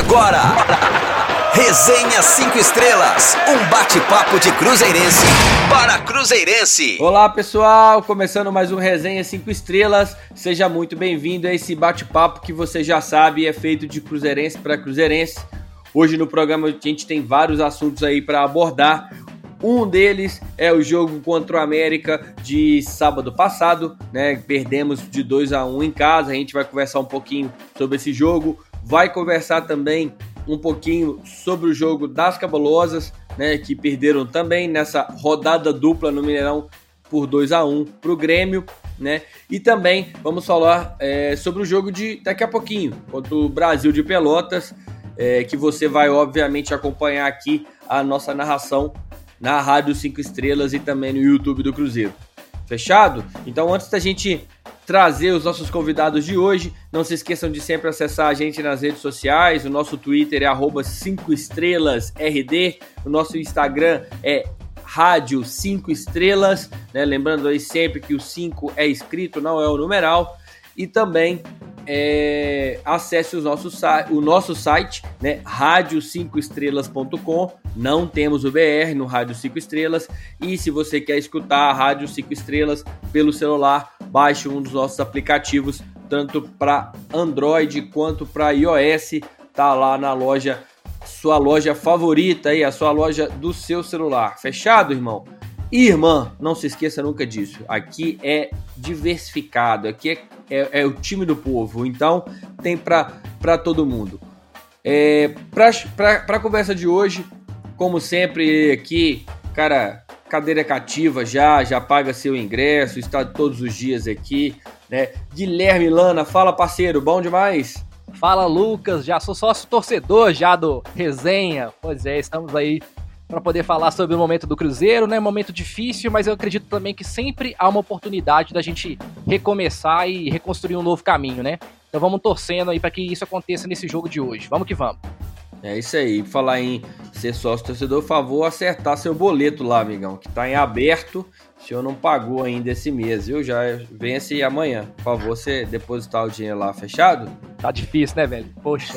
Agora, Resenha 5 Estrelas, um bate-papo de Cruzeirense para Cruzeirense. Olá pessoal, começando mais um Resenha 5 Estrelas. Seja muito bem-vindo a esse bate-papo que você já sabe é feito de Cruzeirense para Cruzeirense. Hoje no programa a gente tem vários assuntos aí para abordar. Um deles é o jogo contra o América de sábado passado, né? Perdemos de 2 a 1 em casa. A gente vai conversar um pouquinho sobre esse jogo, vai conversar também um pouquinho sobre o jogo das Cabulosas, né, que perderam também nessa rodada dupla no Mineirão por 2 a 1 para o Grêmio, né? E também vamos falar é, sobre o jogo de daqui a pouquinho contra o Brasil de Pelotas, é, que você vai obviamente acompanhar aqui a nossa narração na Rádio 5 Estrelas e também no YouTube do Cruzeiro. Fechado? Então, antes da gente trazer os nossos convidados de hoje, não se esqueçam de sempre acessar a gente nas redes sociais. O nosso Twitter é 5 estrelas RD, o nosso Instagram é Rádio 5 Estrelas, né? Lembrando aí sempre que o 5 é escrito, não é o numeral. E também é, acesse o nosso, o nosso site, né, rádio5estrelas.com. Não temos o BR no Rádio 5 Estrelas. E se você quer escutar a Rádio 5 Estrelas pelo celular, baixe um dos nossos aplicativos, tanto para Android quanto para iOS. Tá lá na loja, sua loja favorita aí, a sua loja do seu celular. Fechado, irmão? Irmã, não se esqueça nunca disso. Aqui é diversificado, aqui é, é, é o time do povo, então tem para todo mundo. É, para a conversa de hoje, como sempre, aqui, cara, cadeira cativa já, já paga seu ingresso, está todos os dias aqui, né? Guilherme Lana, fala parceiro, bom demais? Fala Lucas, já sou sócio torcedor já do Resenha. Pois é, estamos aí para poder falar sobre o momento do Cruzeiro, né? Momento difícil, mas eu acredito também que sempre há uma oportunidade da gente recomeçar e reconstruir um novo caminho, né? Então vamos torcendo aí para que isso aconteça nesse jogo de hoje. Vamos que vamos. É isso aí. Falar em ser sócio torcedor, favor acertar seu boleto lá, amigão, que tá em aberto. O senhor não pagou ainda esse mês, viu? Já vence amanhã. Por favor, você depositar o dinheiro lá, fechado? Tá difícil, né, velho? Poxa.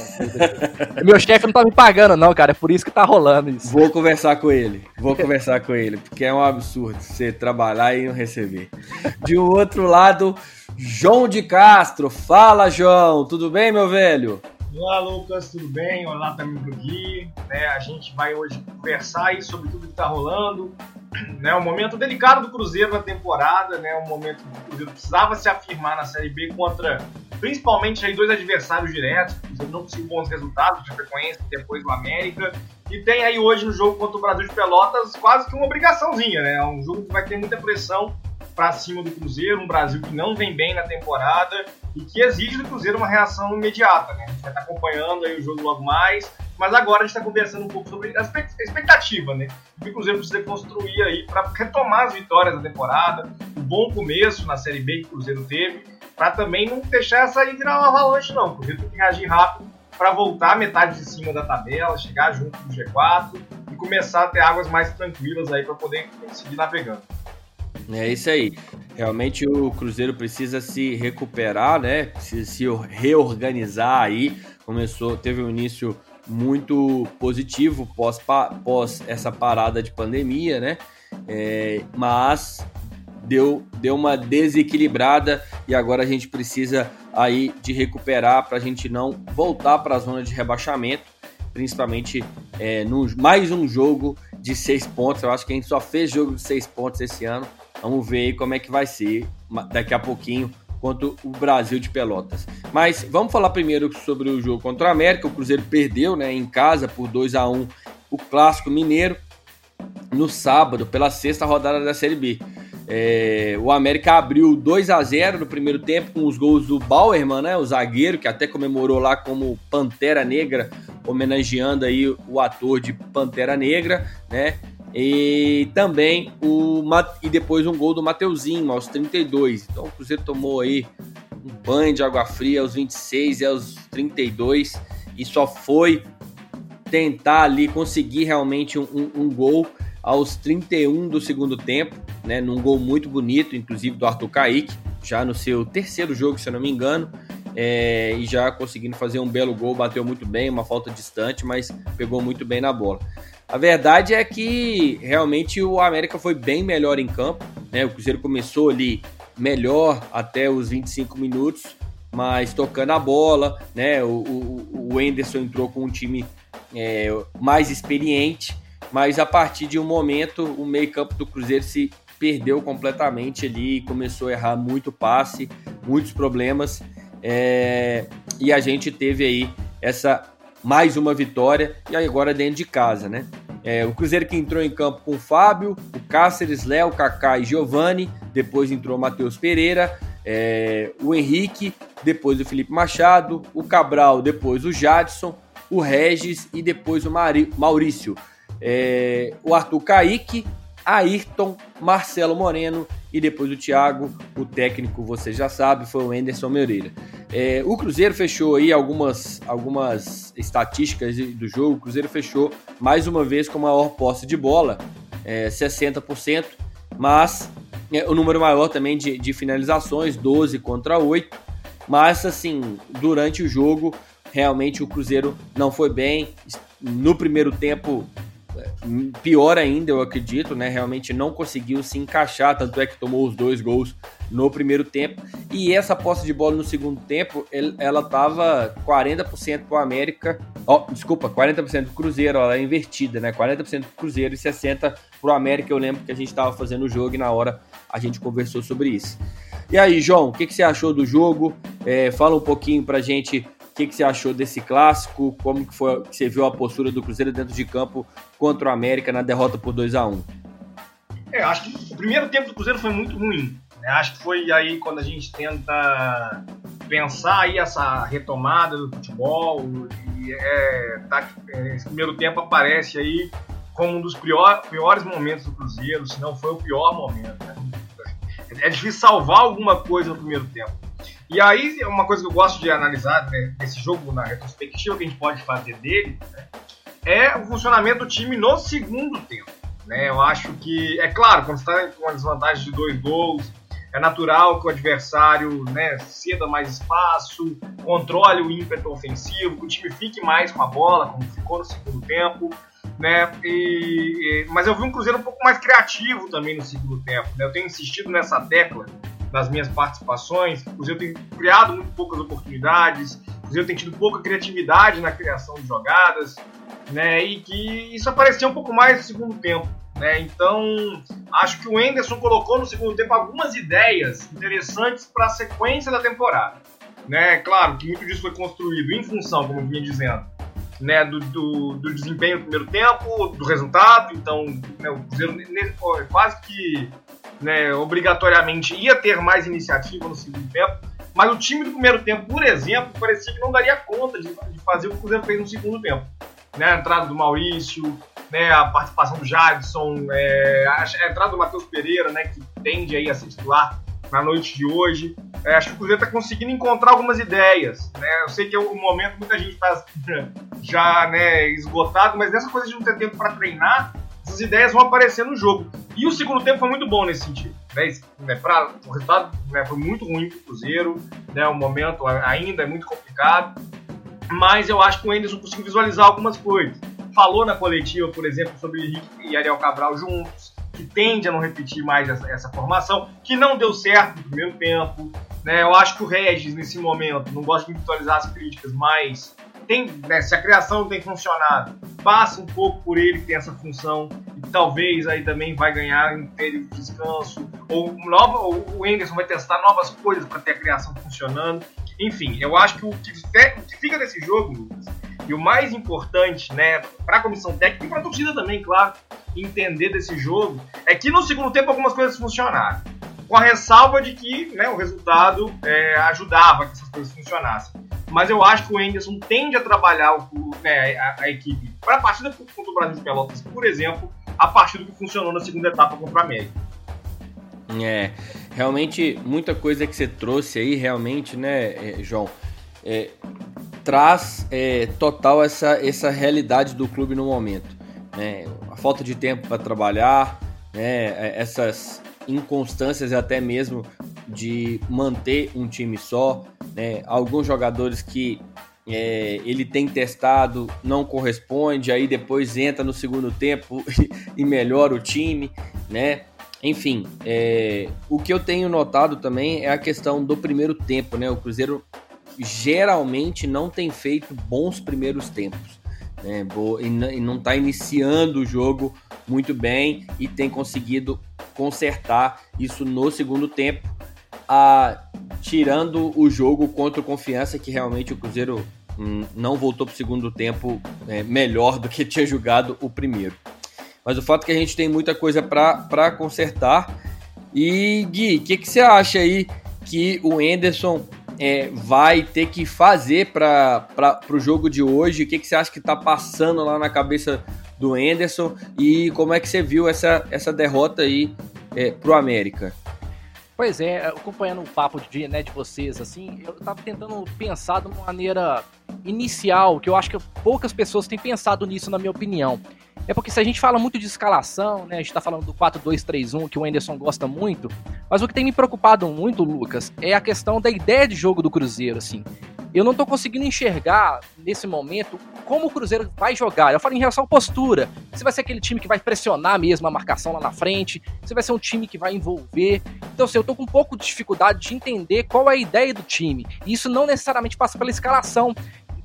Meu chefe não tá me pagando, não, cara. É por isso que tá rolando isso. Vou conversar com ele. Vou conversar com ele, porque é um absurdo você trabalhar e não receber. De um outro lado, João de Castro. Fala, João. Tudo bem, meu velho? Olá, Lucas, tudo bem? Olá também pro Gui. Né, a gente vai hoje conversar aí sobre tudo que está rolando. Né, um momento delicado do Cruzeiro na temporada, né, um momento que o Cruzeiro precisava se afirmar na Série B contra principalmente aí dois adversários diretos. O Cruzeiro não conseguiu bons resultados, de frequência, depois do América. E tem aí hoje no jogo contra o Brasil de Pelotas quase que uma obrigaçãozinha, né? Um jogo que vai ter muita pressão para cima do Cruzeiro, um Brasil que não vem bem na temporada e que exige do Cruzeiro uma reação imediata. Né? A gente vai estar acompanhando aí o jogo logo mais, mas agora a gente está conversando um pouco sobre a expectativa, né? que o Cruzeiro precisa construir aí para retomar as vitórias da temporada, um bom começo na Série B que o Cruzeiro teve, para também não deixar essa aí virar uma avalanche, não. O Cruzeiro tem que reagir rápido para voltar metade de cima da tabela, chegar junto do G4 e começar a ter águas mais tranquilas aí para poder seguir navegando. É isso aí. Realmente o Cruzeiro precisa se recuperar, né? Precisa se reorganizar aí. Começou, teve um início muito positivo pós, pós essa parada de pandemia, né? É, mas deu, deu uma desequilibrada e agora a gente precisa aí de recuperar para a gente não voltar para a zona de rebaixamento, principalmente é, no, mais um jogo de seis pontos. Eu acho que a gente só fez jogo de seis pontos esse ano. Vamos ver aí como é que vai ser daqui a pouquinho contra o Brasil de Pelotas. Mas vamos falar primeiro sobre o jogo contra o América. O Cruzeiro perdeu né, em casa por 2 a 1 o Clássico Mineiro no sábado, pela sexta rodada da Série B. É, o América abriu 2 a 0 no primeiro tempo com os gols do Bauerman, né, o zagueiro, que até comemorou lá como Pantera Negra, homenageando aí o ator de Pantera Negra, né? E também o e depois um gol do Mateuzinho aos 32. Então o Cruzeiro tomou aí um banho de água fria aos 26 e aos 32 e só foi tentar ali conseguir realmente um, um, um gol aos 31 do segundo tempo, né, num gol muito bonito, inclusive do Arthur Kaique, já no seu terceiro jogo, se eu não me engano. É, e já conseguindo fazer um belo gol, bateu muito bem, uma falta distante, mas pegou muito bem na bola. A verdade é que realmente o América foi bem melhor em campo, né? O Cruzeiro começou ali melhor até os 25 minutos, mas tocando a bola, né? O, o, o Enderson entrou com um time é, mais experiente, mas a partir de um momento o meio-campo do Cruzeiro se perdeu completamente ali, começou a errar muito passe, muitos problemas, é, e a gente teve aí essa mais uma vitória e agora dentro de casa, né? É, o Cruzeiro que entrou em campo com o Fábio, o Cáceres, Léo, Kaká e Giovani, depois entrou o Matheus Pereira, é, o Henrique, depois o Felipe Machado, o Cabral, depois o Jadson, o Regis e depois o Maurício. É, o Arthur Kaique, Ayrton, Marcelo Moreno e depois o Thiago, o técnico, você já sabe, foi o Anderson Moreira. É, o Cruzeiro fechou aí algumas, algumas estatísticas do jogo. O Cruzeiro fechou mais uma vez com maior posse de bola, é, 60%, mas é, o número maior também de, de finalizações, 12 contra 8. Mas assim, durante o jogo, realmente o Cruzeiro não foi bem. No primeiro tempo, pior ainda, eu acredito, né? Realmente não conseguiu se encaixar, tanto é que tomou os dois gols no primeiro tempo. E essa posse de bola no segundo tempo, ela tava 40% pro América, ó, oh, desculpa, 40% pro Cruzeiro, ela é invertida, né? 40% pro Cruzeiro e 60 pro América. Eu lembro que a gente tava fazendo o jogo e na hora a gente conversou sobre isso. E aí, João, o que, que você achou do jogo? É, fala um pouquinho pra gente o que, que você achou desse clássico? Como que foi que você viu a postura do Cruzeiro dentro de campo contra o América na derrota por 2 a 1 É, acho que o primeiro tempo do Cruzeiro foi muito ruim. Né? Acho que foi aí quando a gente tenta pensar aí essa retomada do futebol e é, tá, esse primeiro tempo aparece aí como um dos pior, piores momentos do Cruzeiro, se não foi o pior momento. Né? É difícil salvar alguma coisa no primeiro tempo. E aí, uma coisa que eu gosto de analisar né, desse jogo, na retrospectiva que a gente pode fazer dele, né, é o funcionamento do time no segundo tempo. Né? Eu acho que, é claro, quando você está com uma desvantagem de dois gols, é natural que o adversário né, ceda mais espaço, controle o ímpeto ofensivo, que o time fique mais com a bola, como ficou no segundo tempo. Né? E, mas eu vi um Cruzeiro um pouco mais criativo também no segundo tempo. Né? Eu tenho insistido nessa tecla nas minhas participações. O Cruzeiro tem criado muito poucas oportunidades, o Cruzeiro tem tido pouca criatividade na criação de jogadas, né? E que isso aparecia um pouco mais no segundo tempo. Né? Então, acho que o Enderson colocou no segundo tempo algumas ideias interessantes para a sequência da temporada. Né? Claro que muito disso foi construído em função, como eu vinha dizendo, né, do, do, do, desempenho no primeiro tempo, do resultado. Então, né, o Cruzeiro quase que né, obrigatoriamente ia ter mais iniciativa no segundo tempo, mas o time do primeiro tempo, por exemplo, parecia que não daria conta de, de fazer o que o Cruzeiro fez no segundo tempo. Né, a entrada do Maurício, né, a participação do Jadson, é, a, entrada do Matheus Pereira, né, que tende aí a ser titular na noite de hoje. É, acho que o Cruzeiro está conseguindo encontrar algumas ideias. Né? Eu sei que é um momento muita gente está já né, esgotado, mas nessa coisa de não ter tempo para treinar, essas ideias vão aparecer no jogo. E o segundo tempo foi muito bom nesse sentido. Né? né pra, o resultado né, foi muito ruim para o Cruzeiro, né? o momento ainda é muito complicado, mas eu acho que o Anderson conseguiu visualizar algumas coisas. Falou na coletiva, por exemplo, sobre Henrique e Ariel Cabral juntos, que tende a não repetir mais essa, essa, formação, que não deu certo no primeiro tempo. Né? Eu acho que o Regis, nesse momento, não gosto de visualizar as críticas, mas tem, né, se a criação tem funcionado, passa um pouco por ele que tem essa função e talvez aí também vai ganhar em período de descanso ou, nova, ou o Enderson vai testar novas coisas para ter a criação funcionando. Enfim, eu acho que o que, o que fica desse jogo, Lucas, e o mais importante, né, para a comissão técnica e para a torcida também, claro, entender desse jogo, é que no segundo tempo algumas coisas funcionaram. Com a ressalva de que né, o resultado é, ajudava que essas coisas funcionassem mas eu acho que o Anderson tende a trabalhar o, né, a, a, equipe para a partida contra o Brasil de Pelotas, por exemplo, a partir do que funcionou na segunda etapa contra a América. É, realmente muita coisa que você trouxe aí, realmente, né, é, João, é, traz é, total essa, essa realidade do clube no momento. Né? A falta de tempo para trabalhar, né, é, essas inconstâncias até mesmo de manter um time só, né? Alguns jogadores que é, ele tem testado, não corresponde, aí depois entra no segundo tempo e melhora o time, né? Enfim, é, o que eu tenho notado também é a questão do primeiro tempo, né? O Cruzeiro geralmente não tem feito bons primeiros tempos, né? E não está iniciando o jogo muito bem e tem conseguido consertar isso no segundo tempo, a, tirando o jogo contra o Confiança, que realmente o Cruzeiro hum, não voltou para o segundo tempo é, melhor do que tinha jogado o primeiro. Mas o fato é que a gente tem muita coisa para consertar. E Gui, o que, que você acha aí que o Enderson é, vai ter que fazer para o jogo de hoje? O que, que você acha que está passando lá na cabeça do Enderson? E como é que você viu essa, essa derrota aí é, para o América? Pois é, acompanhando o papo de, né, de vocês, assim, eu tava tentando pensar de uma maneira inicial, que eu acho que poucas pessoas têm pensado nisso, na minha opinião. É porque se a gente fala muito de escalação, né? A gente tá falando do 4-2-3-1, que o Anderson gosta muito, mas o que tem me preocupado muito, Lucas, é a questão da ideia de jogo do Cruzeiro, assim. Eu não tô conseguindo enxergar, nesse momento, como o Cruzeiro vai jogar. Eu falo em relação à postura. Se vai ser aquele time que vai pressionar mesmo a marcação lá na frente, se vai ser um time que vai envolver. Então, assim, eu tô com um pouco de dificuldade de entender qual é a ideia do time. E isso não necessariamente passa pela escalação,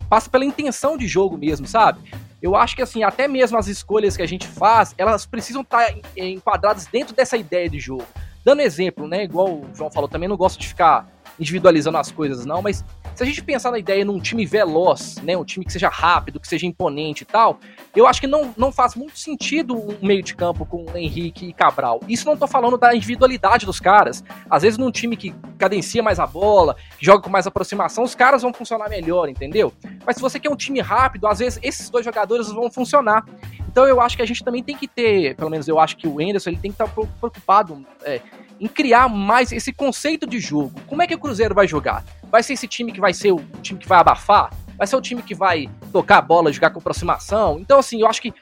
passa pela intenção de jogo mesmo, sabe? Eu acho que assim, até mesmo as escolhas que a gente faz, elas precisam estar tá enquadradas dentro dessa ideia de jogo. Dando exemplo, né? Igual o João falou, também não gosto de ficar individualizando as coisas, não, mas se a gente pensar na ideia num time veloz, né, um time que seja rápido, que seja imponente e tal, eu acho que não, não faz muito sentido um meio de campo com Henrique e Cabral. Isso não tô falando da individualidade dos caras. Às vezes num time que cadencia mais a bola, que joga com mais aproximação, os caras vão funcionar melhor, entendeu? Mas se você quer um time rápido, às vezes esses dois jogadores vão funcionar. Então eu acho que a gente também tem que ter, pelo menos eu acho que o Enderson ele tem que estar preocupado é, em criar mais esse conceito de jogo. Como é que o Cruzeiro vai jogar? Vai ser esse time que vai ser o time que vai abafar? Vai ser o time que vai tocar a bola, jogar com aproximação? Então, assim, eu acho que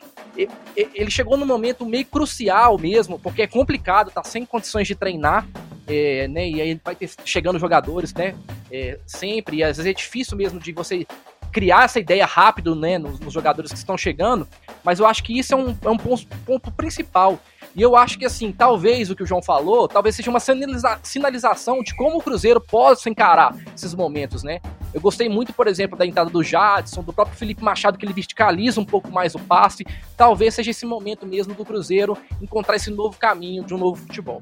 ele chegou num momento meio crucial mesmo, porque é complicado, tá sem condições de treinar, é, né? E aí vai ter chegando jogadores, né? É, sempre, e às vezes é difícil mesmo de você criar essa ideia rápido, né, nos, nos jogadores que estão chegando, mas eu acho que isso é um, é um ponto, ponto principal. E eu acho que, assim, talvez o que o João falou, talvez seja uma sinaliza sinalização de como o Cruzeiro possa encarar esses momentos, né? Eu gostei muito, por exemplo, da entrada do Jadson, do próprio Felipe Machado, que ele verticaliza um pouco mais o passe. Talvez seja esse momento mesmo do Cruzeiro encontrar esse novo caminho de um novo futebol.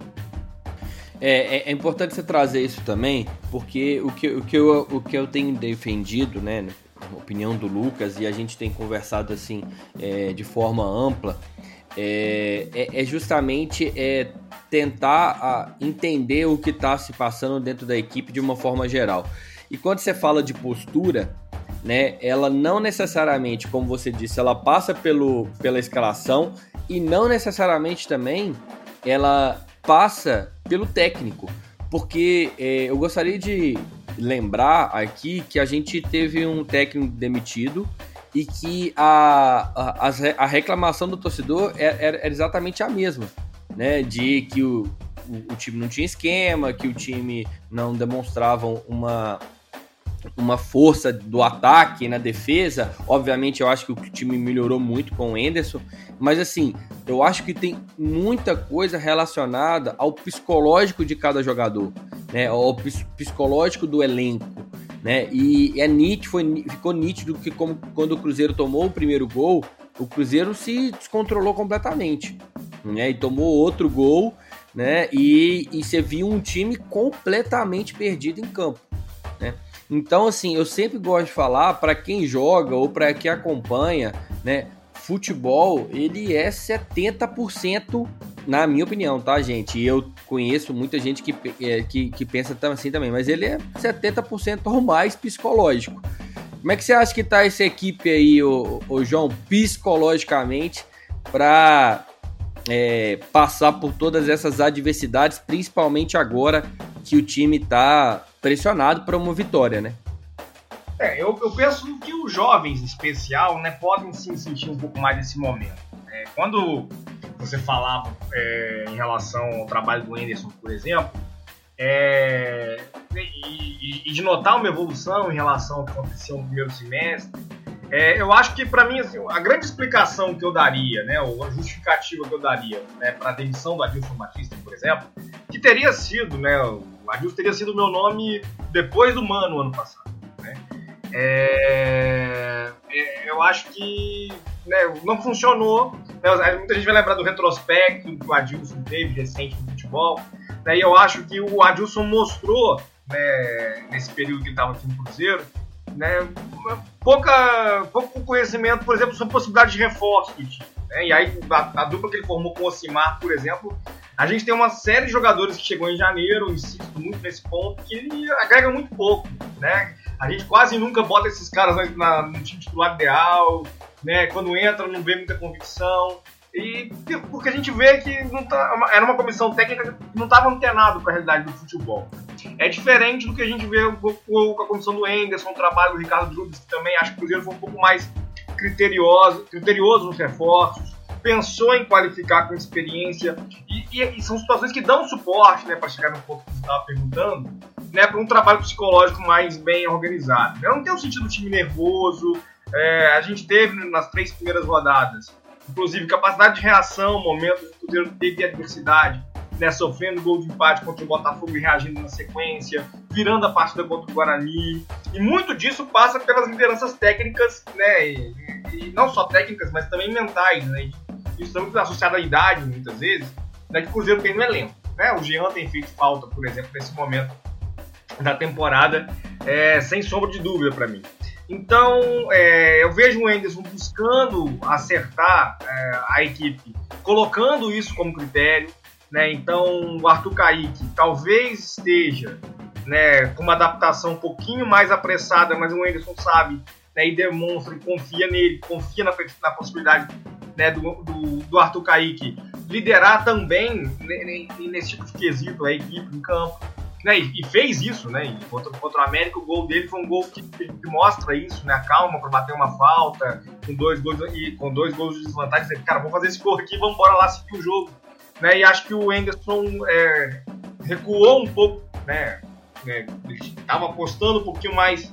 É, é, é importante você trazer isso também, porque o que, o, que eu, o que eu tenho defendido, né, opinião do Lucas, e a gente tem conversado assim é, de forma ampla, é, é, é justamente é, tentar a, entender o que está se passando dentro da equipe de uma forma geral. E quando você fala de postura, né, ela não necessariamente, como você disse, ela passa pelo, pela escalação e não necessariamente também ela passa pelo técnico. Porque é, eu gostaria de lembrar aqui que a gente teve um técnico demitido e que a, a, a reclamação do torcedor era, é, era, exatamente a mesma, né? De que o, o, o, time não tinha esquema, que o time não demonstrava uma, uma força do ataque na defesa. Obviamente, eu acho que o time melhorou muito com o Enderson, mas assim, eu acho que tem muita coisa relacionada ao psicológico de cada jogador, né? Ao psicológico do elenco né? E é nítido, foi, ficou nítido que como, quando o Cruzeiro tomou o primeiro gol, o Cruzeiro se descontrolou completamente, né? E tomou outro gol, né? E, e você viu um time completamente perdido em campo, né? Então, assim, eu sempre gosto de falar para quem joga ou para quem acompanha, né? Futebol, ele é 70% na minha opinião, tá, gente? E eu conheço muita gente que, é, que, que pensa assim também, mas ele é 70% ou mais psicológico. Como é que você acha que tá essa equipe aí, o, o João, psicologicamente, para é, passar por todas essas adversidades, principalmente agora que o time tá pressionado para uma vitória, né? É, eu, eu penso que os jovens, em especial, né, podem sim sentir um pouco mais nesse momento. É, quando você falava é, em relação ao trabalho do Anderson, por exemplo, é, e, e, de notar uma evolução em relação ao que aconteceu no primeiro semestre. É, eu acho que, para mim, assim, a grande explicação que eu daria, né, ou a justificativa que eu daria né, para a demissão do Adilson Batista, por exemplo, que teria sido, né, o Adilson teria sido meu nome depois do Mano ano passado. Né? É, eu acho que né, não funcionou. Né, muita gente vai lembrar do retrospecto que o Adilson teve recente no futebol. Né, e eu acho que o Adilson mostrou, né, nesse período que estava aqui no Cruzeiro, né, pouca, pouco conhecimento, por exemplo, sobre possibilidade de reforço. Né? E aí, a, a, dupla que ele formou com o Ocimar, por exemplo, a gente tem uma série de jogadores que chegou em janeiro, insisto muito nesse ponto, que agrega muito pouco. Né? A gente quase nunca bota esses caras na, na, no time titular ideal, né? quando entra não vê muita convicção. E porque a gente vê que não tá, era uma comissão técnica que não estava antenado para a realidade do futebol. É diferente do que a gente vê com a comissão do Enderson, o trabalho do Ricardo Drubis, que também acho que o Cruzeiro foi um pouco mais criterioso, criterioso nos reforços, pensou em qualificar com experiência, e, e, e são situações que dão suporte, né, para chegar no ponto que você estava perguntando, né, para um trabalho psicológico mais bem organizado. Eu não tenho sentido do time nervoso, é, a gente teve nas três primeiras rodadas inclusive capacidade de reação, momentos que o Cruzeiro teve adversidade, né, sofrendo gol de empate contra o Botafogo e reagindo na sequência, virando a partida contra o Guarani. E muito disso passa pelas lideranças técnicas, né, e, e não só técnicas, mas também mentais. Né, isso também está associado à idade, muitas vezes, né, que o Cruzeiro tem no elenco. Né? O Jean tem feito falta, por exemplo, nesse momento da temporada, é, sem sombra de dúvida para mim. Então, é, eu vejo o Anderson buscando acertar é, a equipe, colocando isso como critério. Né? Então, o Arthur Kaique talvez esteja né, com uma adaptação um pouquinho mais apressada, mas o Anderson sabe né, e demonstra e confia nele, confia na, na possibilidade né, do, do, do, Arthur Kaique liderar também nesse tipo de quesito a equipe em campo né, e, fez isso, né? Contra, contra o América, o gol dele foi um gol que, que mostra isso, né? A calma para bater uma falta, com dois gols e com dois gols de desvantagem, cara, vamos fazer esse gol aqui, vamos embora lá seguir o jogo, né? E acho que o Enderson é, recuou um pouco, né? né estava apostando um pouquinho mais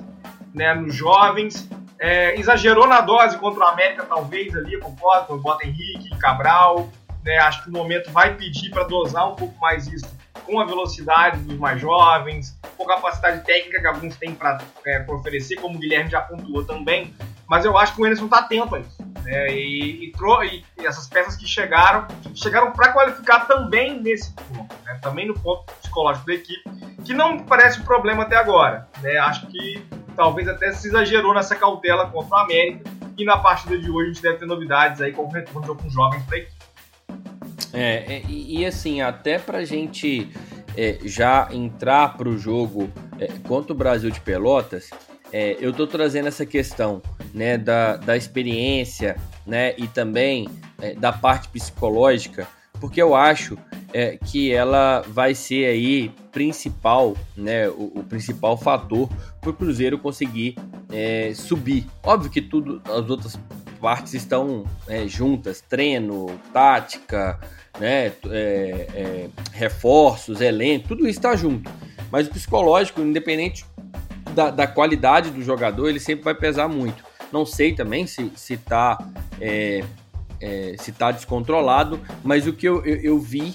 né, nos jovens, é, exagerou na dose contra o América, talvez ali, concordo, com o Bota Henrique, Cabral, né? Acho que o momento vai pedir para dosar um pouco mais isso com a velocidade dos mais jovens, com a capacidade técnica que alguns têm para é, oferecer, como o Guilherme já pontuou também. Mas eu acho que o Anderson está atento a isso. Né? E, e, e, essas peças que chegaram, chegaram para qualificar também nesse ponto, né? também no ponto psicológico da equipe, que não parece um problema até agora. Né? Acho que talvez até se exagerou nessa cautela contra o América. E na partida de hoje a gente deve ter novidades aí com o retorno de alguns jovens para a equipe. É, é, e, e, assim, até pra gente é, já entrar pro jogo é, contra o Brasil de Pelotas, é, eu tô trazendo essa questão né, da, da experiência né, e também é, da parte psicológica, porque eu acho é, que ela vai ser aí principal, né, o, o principal fator para o Cruzeiro conseguir subir. Óbvio que tudo, as outras partes estão é, juntas, treino, tática, né, é, é, reforços, elenco, tudo isso está junto. Mas o psicológico, independente da, da, qualidade do jogador, ele sempre vai pesar muito. Não sei também se se está é, é, se tá descontrolado, mas o que eu, eu, eu vi,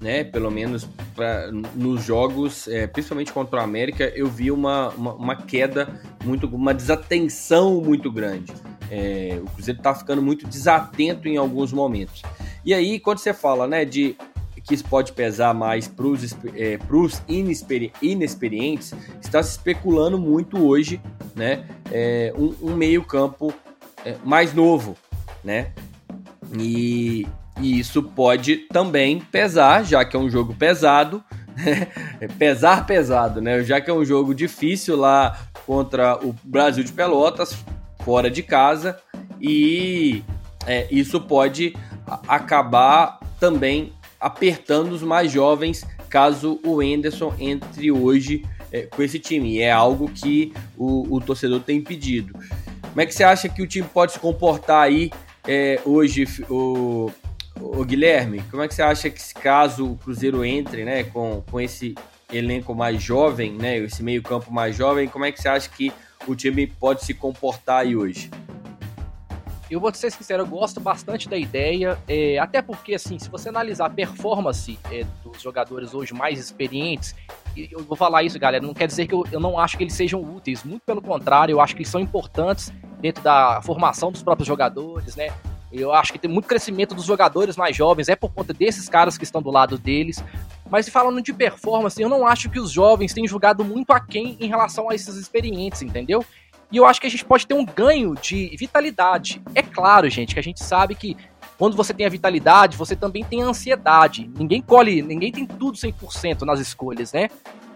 né, pelo menos pra, nos jogos, é, principalmente contra o América, eu vi uma, uma, uma queda muito, uma desatenção muito grande. É, o Cruzeiro está ficando muito desatento em alguns momentos. E aí, quando você fala né, de que isso pode pesar mais para os é, inexperi inexperientes, está se especulando muito hoje né, é, um, um meio-campo é, mais novo. Né? E, e, isso pode também pesar, já que é um jogo pesado. Né? pesar pesado, né? Já que é um jogo difícil lá contra o Brasil de Pelotas, fora de casa, e é, isso pode acabar também apertando os mais jovens caso o Enderson entre hoje é, com esse time. É algo que o, o, torcedor tem pedido. Como é que você acha que o time pode se comportar aí é, hoje, o, o, Guilherme? Como é que você acha que caso o Cruzeiro entre né, com, com esse elenco mais jovem, né? Esse meio campo mais jovem, como é que você acha que o time pode se comportar aí hoje? Eu vou ser sincero, eu gosto bastante da ideia, é, até porque, assim, se você analisar a performance é, dos jogadores hoje mais experientes, eu vou falar isso, galera, não quer dizer que eu, eu não acho que eles sejam úteis, muito pelo contrário, eu acho que eles são importantes dentro da formação dos próprios jogadores, né? Eu acho que tem muito crescimento dos jogadores mais jovens, é por conta desses caras que estão do lado deles. Mas falando de performance, eu não acho que os jovens tenham jogado muito aquém em relação a esses experientes, entendeu? E eu acho que a gente pode ter um ganho de vitalidade. É claro, gente, que a gente sabe que quando você tem a vitalidade, você também tem a ansiedade. Ninguém colhe, ninguém tem tudo 100% nas escolhas, né?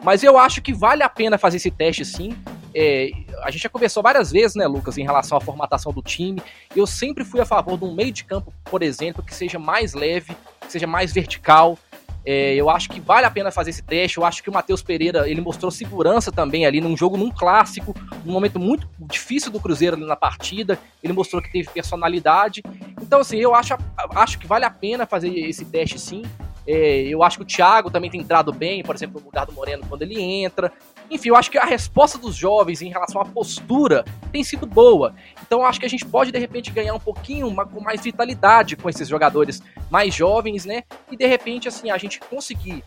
Mas eu acho que vale a pena fazer esse teste sim. É, a gente já conversou várias vezes, né, Lucas, em relação à formatação do time. Eu sempre fui a favor de um meio de campo, por exemplo, que seja mais leve, que seja mais vertical, é, eu acho que vale a pena fazer esse teste. Eu acho que o Matheus Pereira ele mostrou segurança também ali num jogo, num clássico, num momento muito difícil do Cruzeiro na partida. Ele mostrou que teve personalidade. Então, assim, eu acho, acho que vale a pena fazer esse teste sim. É, eu acho que o Thiago também tem entrado bem, por exemplo, no lugar do Moreno quando ele entra. Enfim, eu acho que a resposta dos jovens em relação à postura tem sido boa. Então eu acho que a gente pode, de repente, ganhar um pouquinho uma, com mais vitalidade com esses jogadores mais jovens, né? E de repente, assim, a gente conseguir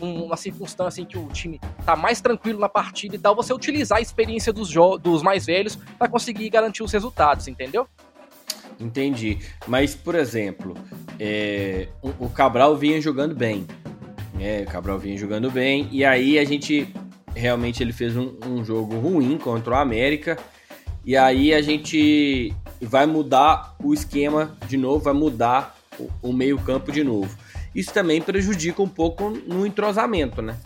uma circunstância em que o time tá mais tranquilo na partida e tal, você utilizar a experiência dos, dos mais velhos para conseguir garantir os resultados, entendeu? Entendi. Mas, por exemplo, é, o Cabral vinha jogando bem. Né? O Cabral vinha jogando bem. E aí a gente realmente ele fez um, um jogo ruim contra o América. E aí a gente vai mudar o esquema de novo, vai mudar o, o meio-campo de novo. Isso também prejudica um pouco no entrosamento, né?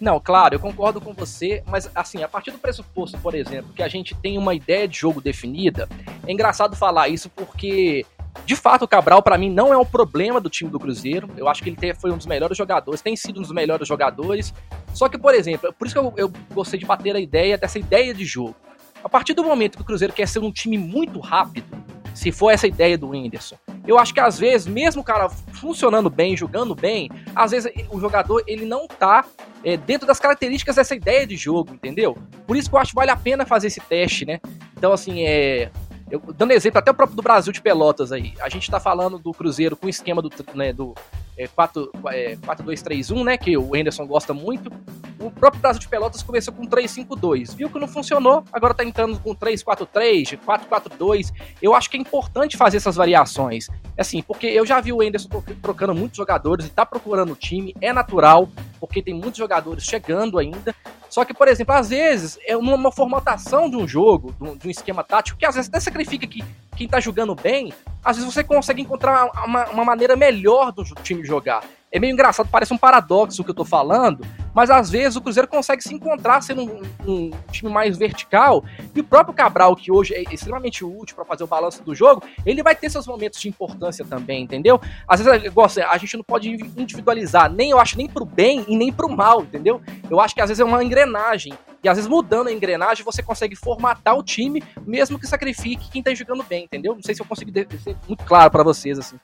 Não, claro, eu concordo com você, mas assim, a partir do pressuposto, por exemplo, que a gente tem uma ideia de jogo definida, é engraçado falar isso porque de fato, o Cabral, para mim, não é um problema do time do Cruzeiro. Eu acho que ele foi um dos melhores jogadores, tem sido um dos melhores jogadores. Só que, por exemplo, por isso que eu, eu gostei de bater a ideia dessa ideia de jogo. A partir do momento que o Cruzeiro quer ser um time muito rápido, se for essa ideia do Whindersson, eu acho que às vezes, mesmo o cara funcionando bem, jogando bem, às vezes o jogador ele não tá é, dentro das características dessa ideia de jogo, entendeu? Por isso que eu acho que vale a pena fazer esse teste, né? Então, assim, é. Eu, dando exemplo até o próprio do Brasil de Pelotas aí. A gente tá falando do Cruzeiro com o esquema do, né, do é, 4-2-3-1, é, né? Que o Henderson gosta muito. O próprio Brasil de Pelotas começou com 3-5-2. Viu que não funcionou, agora tá entrando com 3-4-3, 4-4-2. Eu acho que é importante fazer essas variações. Assim, porque eu já vi o Henderson trocando muitos jogadores e tá procurando o time, é natural, porque tem muitos jogadores chegando ainda. Só que, por exemplo, às vezes, é uma formatação de um jogo, de um esquema tático, que às vezes até sacrifica que quem tá jogando bem, às vezes você consegue encontrar uma, uma maneira melhor do time jogar. É meio engraçado, parece um paradoxo o que eu tô falando, mas às vezes o Cruzeiro consegue se encontrar sendo um, um time mais vertical, e o próprio Cabral, que hoje é extremamente útil para fazer o balanço do jogo, ele vai ter seus momentos de importância também, entendeu? Às vezes a gente não pode individualizar, nem eu acho nem pro bem e nem pro mal, entendeu? Eu acho que às vezes é uma engrenagem. E às vezes mudando a engrenagem, você consegue formatar o time, mesmo que sacrifique quem tá jogando bem, entendeu? Não sei se eu consigo ser muito claro para vocês, assim.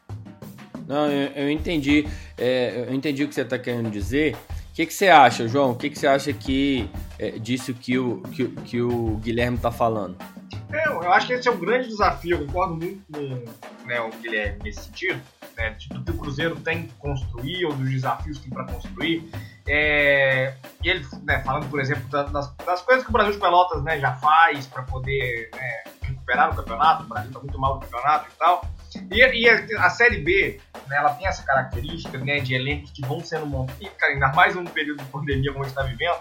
Não, eu, eu entendi. É, eu entendi o que você está querendo dizer. O que, que você acha, João? O que, que você acha que é, disso que o, que, que o Guilherme está falando? É, eu acho que esse é um grande desafio. Eu concordo muito com né, o Guilherme nesse sentido. Né, tudo que o Cruzeiro tem que construir ou dos desafios que tem para construir. É, ele, né, falando, por exemplo, das, das, coisas que o Brasil de Pelotas né, já faz para poder né, recuperar o campeonato. O Brasil está muito mal no campeonato e tal. E, e a, a, Série B, né, ela tem essa característica né, de elencos que vão sendo montados, ainda mais num período de pandemia como a gente está vivendo,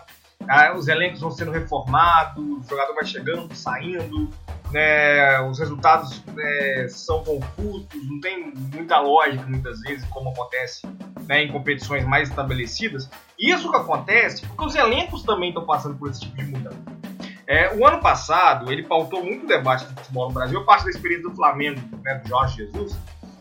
ah, os elencos vão sendo reformados, o jogador vai chegando, saindo, né, os resultados né, são confusos, não tem muita lógica muitas vezes, como acontece né, em competições mais estabelecidas. E isso que acontece porque os elencos também estão passando por esse tipo de mudança. É, o ano passado, ele pautou muito debate do futebol no Brasil, parte da experiência do Flamengo, né, do Jorge Jesus.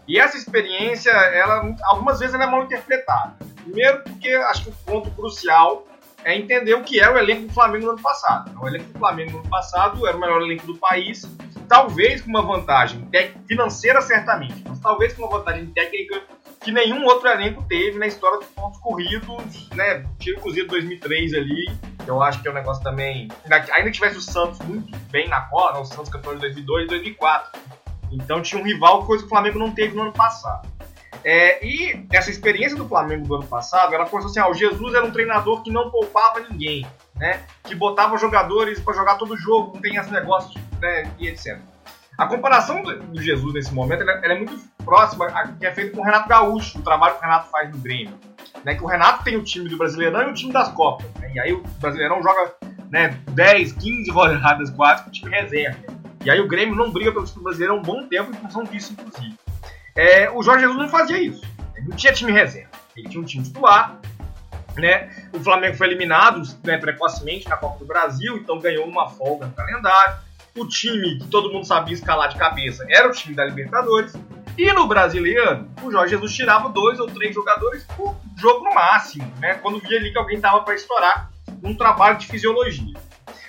E essa experiência, ela, algumas vezes, ela é mal interpretada. Primeiro, porque acho que o ponto crucial é entender o que era o elenco do Flamengo no ano passado. O elenco do Flamengo no ano passado era o melhor elenco do país, talvez com uma vantagem financeira, certamente, mas talvez com uma vantagem técnica que nenhum outro elenco teve na história dos pontos corridos, né? Tira o Cruzeiro 2003 ali, eu acho que é um negócio também. Ainda tivesse o Santos muito bem na cola, né? o Santos campeão de 2002 e 2004. Então tinha um rival, coisa que o Flamengo não teve no ano passado. É, e essa experiência do Flamengo do ano passado, ela foi assim: ah, o Jesus era um treinador que não poupava ninguém, né? Que botava jogadores para jogar todo jogo, não tem esse negócio, né? E etc. A comparação do Jesus nesse momento ela é muito próxima que é feita com o Renato Gaúcho, o trabalho que o Renato faz no Grêmio. Né, que o Renato tem o time do Brasileirão e o time das Copas. Né, e aí o Brasileirão joga né, 10, 15 rodadas quase com o time reserva. E aí o Grêmio não briga pelo time brasileiro há um bom tempo em função disso, inclusive. É, o Jorge Jesus não fazia isso. Ele não tinha time reserva. Ele tinha um time titular. Né? O Flamengo foi eliminado né, precocemente na Copa do Brasil, então ganhou uma folga no calendário. O time que todo mundo sabia escalar de cabeça era o time da Libertadores. E no brasileiro, o Jorge Jesus tirava dois ou três jogadores por jogo no máximo, né? Quando via ali que alguém tava para estourar num trabalho de fisiologia.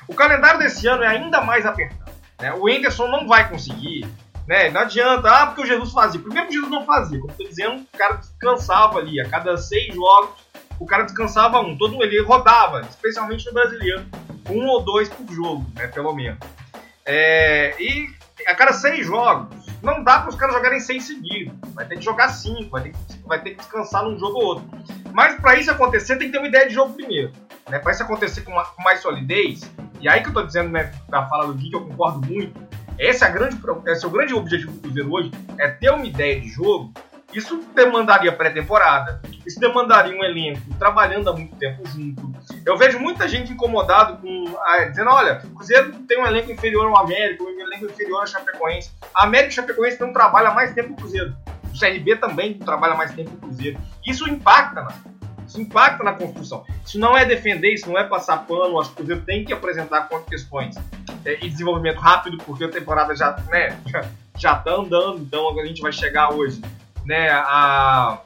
O calendário desse ano é ainda mais apertado. Né? O Enderson não vai conseguir né? Não adianta, ah, porque o Jesus fazia. Primeiro que Jesus não fazia, como estou dizendo, o cara descansava ali. A cada seis jogos, o cara descansava um. Todo ele rodava, especialmente no brasileiro, um ou dois por jogo, né? Pelo menos. É, e a cada seis jogos, não dá para os caras jogarem seis seguidos. Vai ter que jogar cinco, vai ter que, vai ter que descansar num jogo ou outro. Mas para isso acontecer, tem que ter uma ideia de jogo primeiro. Né? Para isso acontecer com, uma, com, mais solidez, e aí que eu estou dizendo né, na fala do Gui, que eu concordo muito, esse é, grande, esse é o grande objetivo do Cruzeiro hoje, é ter uma ideia de jogo. Isso demandaria pré-temporada, isso demandaria um elenco trabalhando há muito tempo junto. Eu vejo muita gente incomodado com ah, dizendo, olha, o Cruzeiro tem um elenco inferior ao América, um elenco inferior ao Chapecoense. A América e o Chapecoense não trabalham mais tempo o Cruzeiro. O CRB também trabalha mais tempo o Cruzeiro. Isso impacta na isso impacta na construção. Isso não é defender, isso não é passar pano. Acho que o Cruzeiro tem que apresentar questões é, e desenvolvimento rápido, porque a temporada já né, já, já tá andando, então a gente vai chegar hoje né, a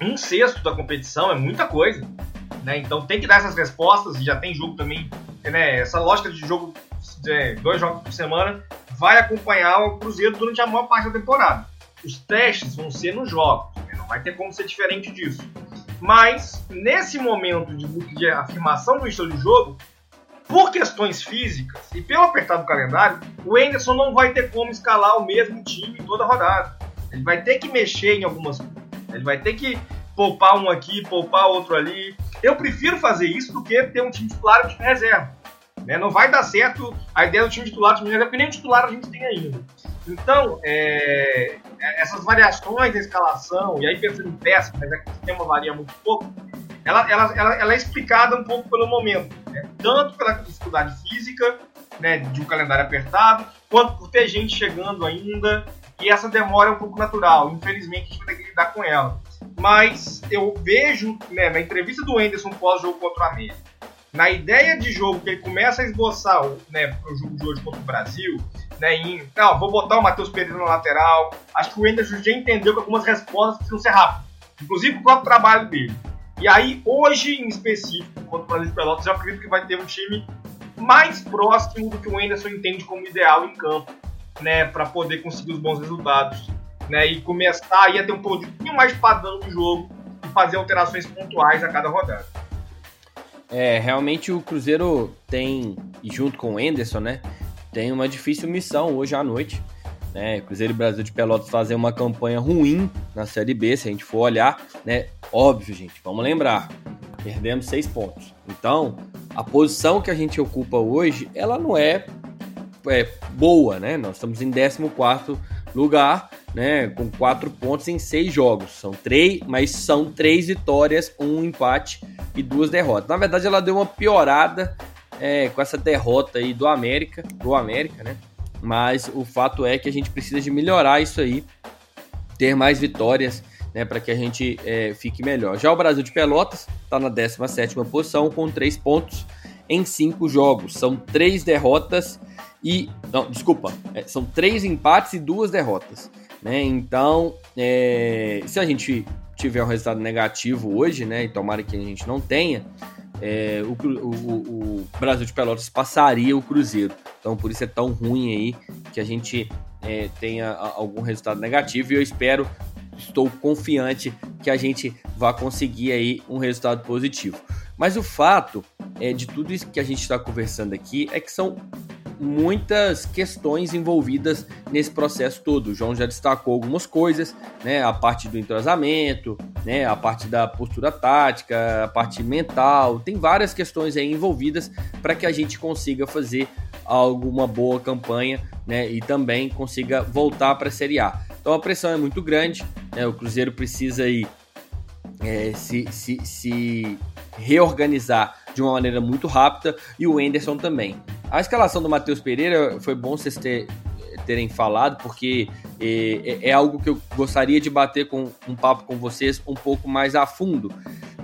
um sexto da competição, é muita coisa. Né? Então tem que dar essas respostas, e já tem jogo também, né, essa lógica de jogo, de dois jogos por semana, vai acompanhar o Cruzeiro durante a maior parte da temporada. Os testes vão ser nos jogos, né? não vai ter como ser diferente disso. Mas, nesse momento de, de afirmação do estilo de jogo, por questões físicas e pelo apertado do calendário, o Anderson não vai ter como escalar o mesmo time toda rodada. Ele vai ter que mexer em algumas coisas. Ele vai ter que poupar um aqui, poupar outro ali. Eu prefiro fazer isso do que ter um time titular e reserva. Né? Não vai dar certo a ideia do time titular, do time reserva, porque nem o titular a gente tem ainda. Então, é, é, essas variações da escalação, e aí pensando em peça, mas é que o sistema varia muito pouco, ela, ela, ela, ela é explicada um pouco pelo momento. Né? Tanto pela dificuldade física, né, de um calendário apertado, quanto por ter gente chegando ainda, e essa demora é um pouco natural. Infelizmente, a gente vai ter que lidar com ela. Mas eu vejo né, na entrevista do Anderson pós-jogo contra o América, na ideia de jogo que ele começa a esboçar né, o jogo de hoje contra o Brasil, né, em, não, vou botar o Matheus Pereira no lateral. Acho que o Anderson já entendeu que algumas respostas precisam ser rápidas, inclusive o próprio trabalho dele. E aí, hoje em específico, contra o Brasil de Pelotas, eu acredito que vai ter um time mais próximo do que o Anderson entende como ideal em campo, né, para poder conseguir os bons resultados, né, e começar aí a ter um pouquinho mais padrão no jogo e fazer alterações pontuais a cada rodada. É, realmente o Cruzeiro tem, junto com o Enderson, né, tem uma difícil missão hoje à noite. Né? Cruzeiro e Brasil de Pelotas fazer uma campanha ruim na Série B, se a gente for olhar, né? Óbvio, gente, vamos lembrar, perdemos seis pontos. Então, a posição que a gente ocupa hoje, ela não é, é boa, né? Nós estamos em 14 lugar, né? Com quatro pontos em seis jogos. São três, mas são três vitórias, um empate e duas derrotas. Na verdade, ela deu uma piorada é, com essa derrota aí do América, do América, né? Mas o fato é que a gente precisa de melhorar isso aí, ter mais vitórias, né, para que a gente é, fique melhor. Já o Brasil de Pelotas está na 17 posição com 3 pontos em 5 jogos. São 3 derrotas e. Não, desculpa. É, são 3 empates e 2 derrotas. Né? Então, é, se a gente tiver um resultado negativo hoje, né? E tomara que a gente não tenha, é, o, o, o, Brasil de Pelotas passaria o Cruzeiro. Então por isso é tão ruim aí que a gente é, tenha algum resultado negativo e eu espero, estou confiante que a gente vá conseguir aí um resultado positivo. Mas o fato é, de tudo isso que a gente está conversando aqui é que são muitas questões envolvidas nesse processo todo. O João já destacou algumas coisas, né? A parte do entrosamento, né? A parte da postura tática, a parte mental. Tem várias questões aí envolvidas para que a gente consiga fazer alguma boa campanha, né? E também consiga voltar para a Série A. Então a pressão é muito grande, né? O Cruzeiro precisa aí é, se, se, se reorganizar de uma maneira muito rápida e o Enderson também. A escalação do Matheus Pereira foi bom vocês ter, terem falado, porque é, é, é, algo que eu gostaria de bater com um papo com vocês um pouco mais a fundo,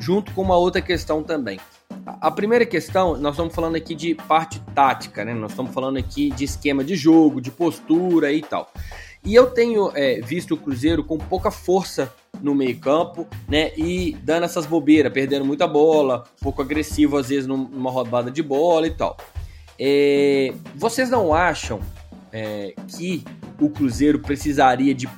junto com uma outra questão também. A primeira questão, nós estamos falando aqui de parte tática, né? Nós estamos falando aqui de esquema de jogo, de postura e tal. E eu tenho é, visto o Cruzeiro com pouca força no meio-campo, né? E dando essas bobeiras, perdendo muita bola, pouco agressivo às vezes numa rodada de bola e tal. É, vocês não acham é, que o Cruzeiro precisaria de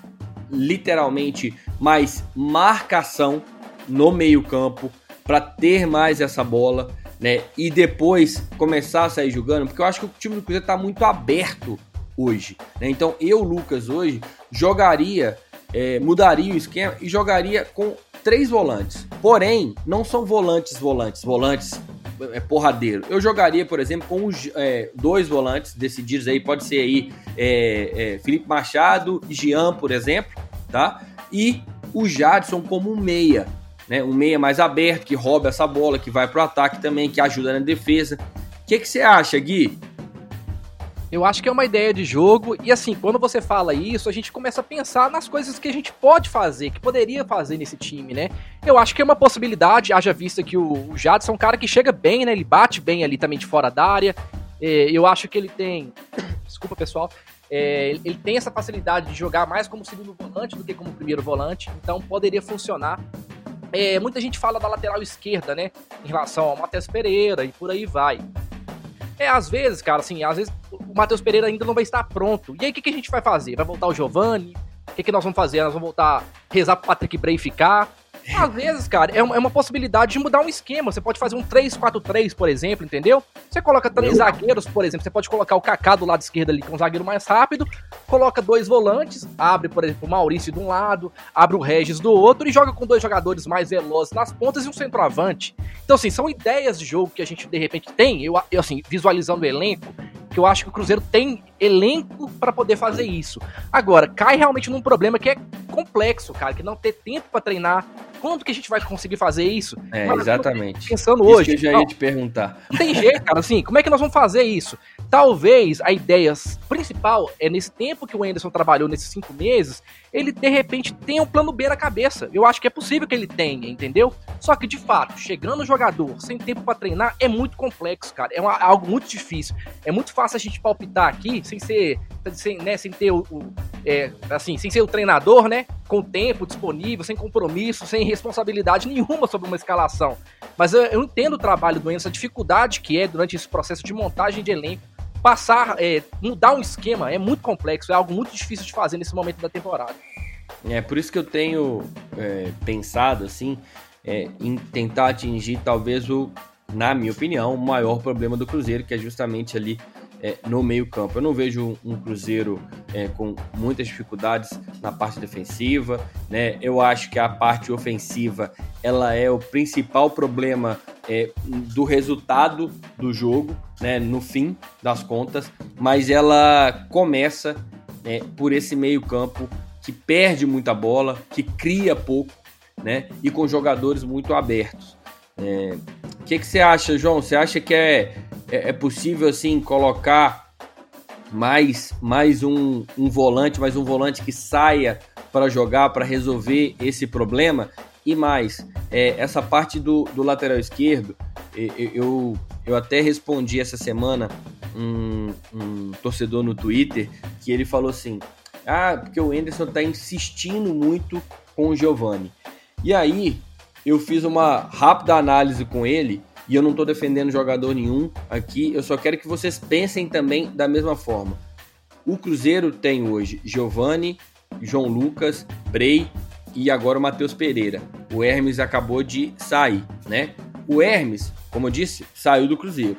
literalmente mais marcação no meio-campo para ter mais essa bola, né? E depois começar a sair jogando, porque eu acho que o time do Cruzeiro está muito aberto hoje. Né? Então eu, Lucas, hoje jogaria, é, mudaria o esquema e jogaria com três volantes. Porém, não são volantes, volantes, volantes é, porradeiro. Eu jogaria, por exemplo, com é, dois volantes decididos aí, pode ser aí é, é, Felipe Machado e Jean, por exemplo, tá? E o Jadson como um meia, né? Um meia mais aberto, que rouba essa bola, que vai pro ataque também, que ajuda na defesa. O que, que você acha, Gui? Eu acho que é uma ideia de jogo e assim, quando você fala isso, a gente começa a pensar nas coisas que a gente pode fazer, que poderia fazer nesse time, né? Eu acho que é uma possibilidade, haja vista que o, Jadson é um cara que chega bem, né? Ele bate bem ali também de fora da área. É, eu acho que ele tem. Desculpa, pessoal. É, ele tem essa facilidade de jogar mais como segundo volante do que como primeiro volante, então poderia funcionar. É, muita gente fala da lateral esquerda, né? Em relação ao Matheus Pereira e por aí vai. É, às vezes, cara, assim, às vezes o Matheus Pereira ainda não vai estar pronto. E aí, o que, que a gente vai fazer? Vai voltar o Giovani? O que, que nós vamos fazer? Nós vamos voltar rezar pro Patrick Bray ficar? Às vezes, cara, é uma, é uma possibilidade de mudar um esquema. Você pode fazer um 3-4-3, por exemplo, entendeu? Você coloca três zagueiros, por exemplo. Você pode colocar o Kaká do lado esquerdo ali, que é um zagueiro mais rápido. Coloca dois volantes, abre, por exemplo, o Maurício de um lado, abre o Regis do outro e joga com dois jogadores mais velozes nas pontas e um centroavante. Então, assim, são ideias de jogo que a gente de repente tem. Eu, eu assim, visualizando o elenco, que eu acho que o Cruzeiro tem elenco para poder fazer isso. Agora, cai realmente num problema que é complexo, cara, que não ter tempo para treinar. Quando que a gente vai conseguir fazer isso? É, exatamente. Pensando isso hoje. Que eu já ia te perguntar. Não tem jeito, cara, assim, como é que nós vamos fazer isso? Talvez a ideia principal é nesse tempo que o Anderson trabalhou, nesses cinco meses, ele de repente tenha um plano B na cabeça. Eu acho que é possível que ele tenha, entendeu? Só que de fato, chegando o jogador sem tempo para treinar é muito complexo, cara. É uma, algo muito difícil. É muito fácil a gente palpitar aqui sem ser, sem, né, sem ter o, o é, assim, sem ser o treinador, né? Com tempo disponível, sem compromisso, sem responsabilidade nenhuma sobre uma escalação. Mas eu, eu entendo o trabalho do Enzo, a dificuldade que é durante esse processo de montagem de elenco passar, é, mudar um esquema é muito complexo, é algo muito difícil de fazer nesse momento da temporada. É por isso que eu tenho é, pensado assim é, em tentar atingir talvez o, na minha opinião, o maior problema do Cruzeiro, que é justamente ali é, no meio campo. Eu não vejo um Cruzeiro é, com muitas dificuldades na parte defensiva, né? Eu acho que a parte ofensiva ela é o principal problema é, do resultado do jogo, né? No fim das contas, mas ela começa é, por esse meio campo que perde muita bola, que cria pouco, né? E com jogadores muito abertos. É, o que, que você acha, João? Você acha que é, é, é possível assim colocar mais, mais um, um volante, mais um volante que saia para jogar, para resolver esse problema? E mais, é, essa parte do, do lateral esquerdo, eu, eu até respondi essa semana um, um torcedor no Twitter que ele falou assim: ah, porque o Enderson está insistindo muito com o Giovani. E aí eu fiz uma rápida análise com ele e eu não estou defendendo jogador nenhum aqui, eu só quero que vocês pensem também da mesma forma. O Cruzeiro tem hoje Giovani, João Lucas, Brei e agora o Matheus Pereira. O Hermes acabou de sair, né? O Hermes, como eu disse, saiu do Cruzeiro.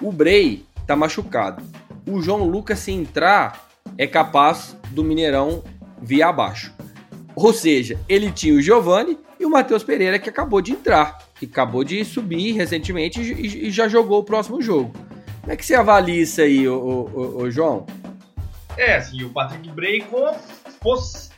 O Brei tá machucado. O João Lucas, se entrar, é capaz do Mineirão vir abaixo. Ou seja, ele tinha o Giovani e o Matheus Pereira que acabou de entrar, que acabou de subir recentemente e, já jogou o próximo jogo. Como é que você avalia isso aí, ô, ô, ô João? É, assim, o Patrick Bray com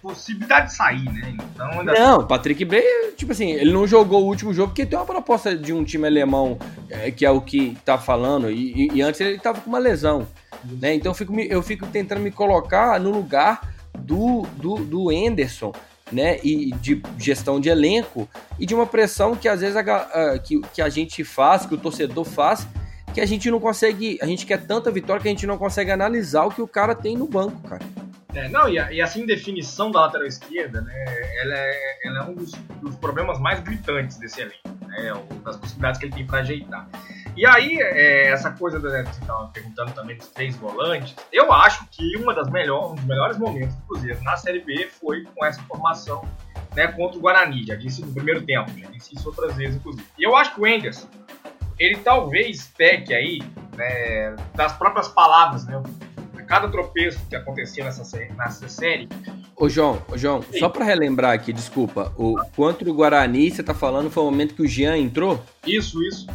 possibilidade de sair, né? Então, ainda... Não, Patrick Bray, tipo assim, ele não jogou o último jogo porque tem uma proposta de um time alemão, é, que é o que tá falando, e, e, antes ele tava com uma lesão, né? Então eu fico, eu fico tentando me colocar no lugar do, do, do Anderson, né? E de gestão de elenco e de uma pressão que às vezes a, a, que, que a gente faz, que o torcedor faz, que a gente não consegue. A gente quer tanta vitória que a gente não consegue analisar o que o cara tem no banco, cara. É, não, e, e assim, definição da lateral esquerda, né, ela é, ela é um dos, dos, problemas mais gritantes desse elenco, né, das possibilidades que ele tem para ajeitar. E aí, é, essa coisa da, você estava perguntando também dos três volantes, eu acho que uma das melhores, um dos melhores momentos do Cruzeiro na Série B foi com essa formação né, contra o Guarani. Já disse no primeiro tempo, já disse isso outras vezes, inclusive. E eu acho que o Enderson, ele talvez peque aí né, das próprias palavras, né? Cada tropeço que acontecia nessa, nessa série. Ô João, ô João, Sim. só para relembrar aqui, desculpa, o contra o Guarani, você tá falando foi o momento que o Jean entrou? Isso, isso.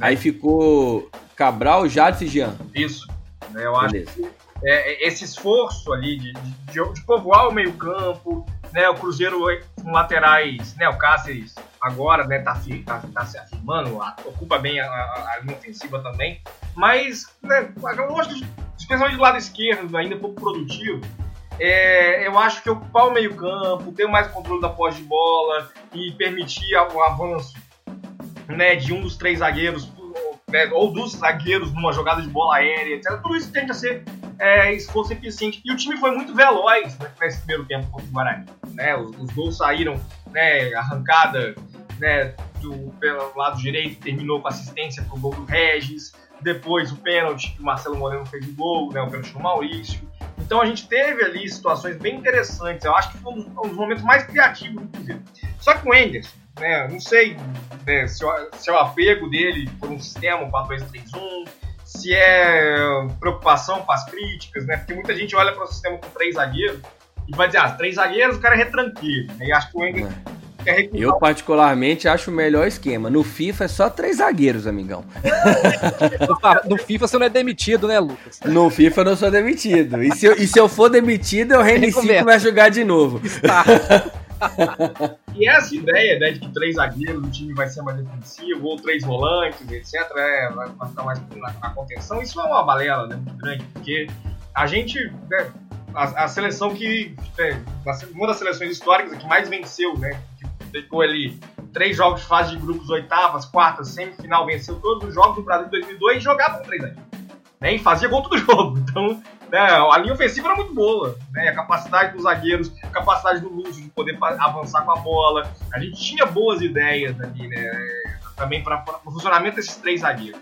Aí ficou Cabral, Jadson e Jean. Isso. Né, eu Beleza. acho que é, esse esforço ali de, de, de povoar o meio-campo, né, o Cruzeiro com laterais, né, o Cáceres agora né, tá, tá, tá se afirmando, ocupa bem a, a, a linha ofensiva também, mas né, eu acho que, especialmente do lado esquerdo, ainda pouco produtivo, é, eu acho que ocupar o meio-campo, ter mais controle da posse de bola e permitir o avanço né, de um dos três zagueiros, né, ou dos zagueiros numa jogada de bola aérea, etc. Tudo isso tende a ser é, esforço eficiente. E o time foi muito veloz né, nesse primeiro tempo contra o Guarani. Né, os, os gols saíram, né, arrancada né, do, pelo lado direito, terminou com assistência para o gol do Regis. Depois o pênalti que o Marcelo Moreno fez o gol, né, o pênalti do Maurício. Então a gente teve ali situações bem interessantes. Eu acho que foi um dos, momentos mais criativos Cruzeiro. Só que o Enderson, né, não sei né, se, o, se é o apego dele por um sistema, um 4-2-3-1, se é preocupação com as críticas, né? Porque muita gente olha para o sistema com três zagueiros e vai dizer, ah, três zagueiros, o cara é retranqueiro. Né? E acho que o é. Eu, particularmente, acho o melhor esquema. No FIFA é só três zagueiros, amigão. no FIFA você não é demitido, né, Lucas? No FIFA eu não sou demitido. E se eu, e se eu for demitido, eu reinicio e começo a jogar de novo. e essa ideia né, de que três zagueiros, o time vai ser mais defensivo, ou três volantes, etc., é, vai ficar mais na, na, contenção, isso é uma balela né, muito grande, porque a gente, né, a, a, seleção que, é, uma das seleções históricas que mais venceu, né, ficou ali três jogos de fase de grupos, oitavas, quartas, semifinal, venceu todos os jogos do Brasil em 2002 e jogava com três zagueiros. Né, e fazia gol todo jogo. Então, né, a linha ofensiva era muito boa. Né, a capacidade dos zagueiros, a capacidade do Lúcio de poder avançar com a bola. A gente tinha boas ideias ali, né? Também para o funcionamento desses três zagueiros.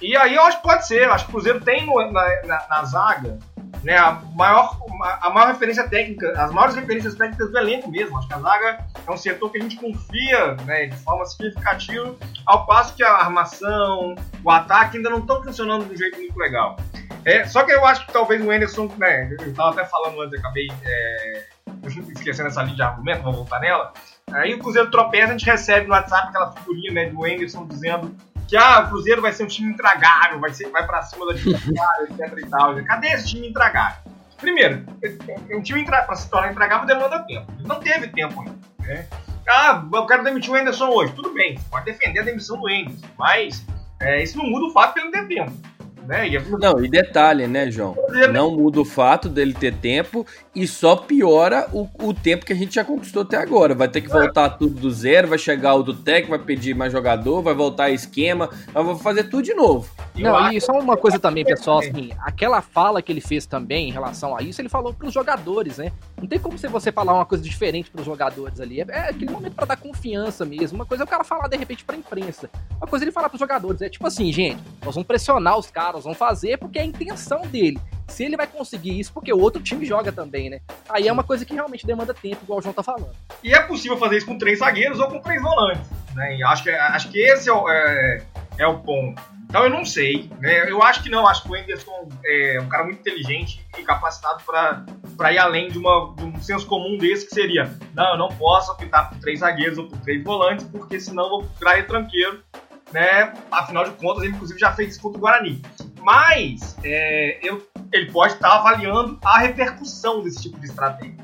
E aí eu acho que pode ser. Eu acho que o Cruzeiro tem na, na, na zaga né, a, maior, a maior referência técnica, as maiores referências técnicas do elenco mesmo. Acho que a zaga é um setor que a gente confia né, de forma significativa, ao passo que a armação, o ataque ainda não estão funcionando de um jeito muito legal. É, só que eu acho que talvez o Anderson, né, eu estava até falando antes, acabei é, esquecendo essa linha de argumento, vamos voltar nela. Aí o Cruzeiro tropeça, a gente recebe no WhatsApp aquela figurinha né, do Anderson dizendo que ah, o Cruzeiro vai ser um time intragável, vai, ser, vai pra cima do adversário, etc e tal. Cadê esse time intragável? Primeiro, um time para se tornar intragável demanda tempo. Ele não teve tempo ainda. Né? Ah, eu quero demitir o Anderson hoje. Tudo bem, pode defender a demissão do Anderson, mas é, isso não muda o fato de ele não ter tempo. Né? E é... Não, e detalhe, né, João? Não muda o fato dele ter tempo e só piora o, o tempo que a gente já conquistou até agora. Vai ter que voltar tudo do zero, vai chegar o do técnico, vai pedir mais jogador, vai voltar esquema, vai fazer tudo de novo. Não, e só uma coisa também, pessoal, assim, aquela fala que ele fez também em relação a isso, ele falou para os jogadores, né? Não tem como você falar uma coisa diferente para os jogadores ali. É, é aquele momento para dar confiança mesmo. Uma coisa é o cara falar de repente para imprensa. Uma coisa é ele falar para os jogadores é tipo assim, gente, nós vamos pressionar os caras, vamos fazer porque é a intenção dele. Se ele vai conseguir isso, porque o outro time joga também, né? Aí é uma coisa que realmente demanda tempo, igual o João tá falando. E é possível fazer isso com três zagueiros ou com três volantes, né? E acho que, acho que esse é o, é, é o ponto. Então eu não sei, né? Eu acho que não, acho que o Anderson é um cara muito inteligente e capacitado para ir além de, uma, de um senso comum desse que seria, não, eu não posso optar por três zagueiros ou por três volantes, porque senão vou virar tranqueiro, né? Afinal de contas, ele inclusive já fez isso contra o Guarani. Mas é, eu, ele pode estar tá avaliando a repercussão desse tipo de estratégia,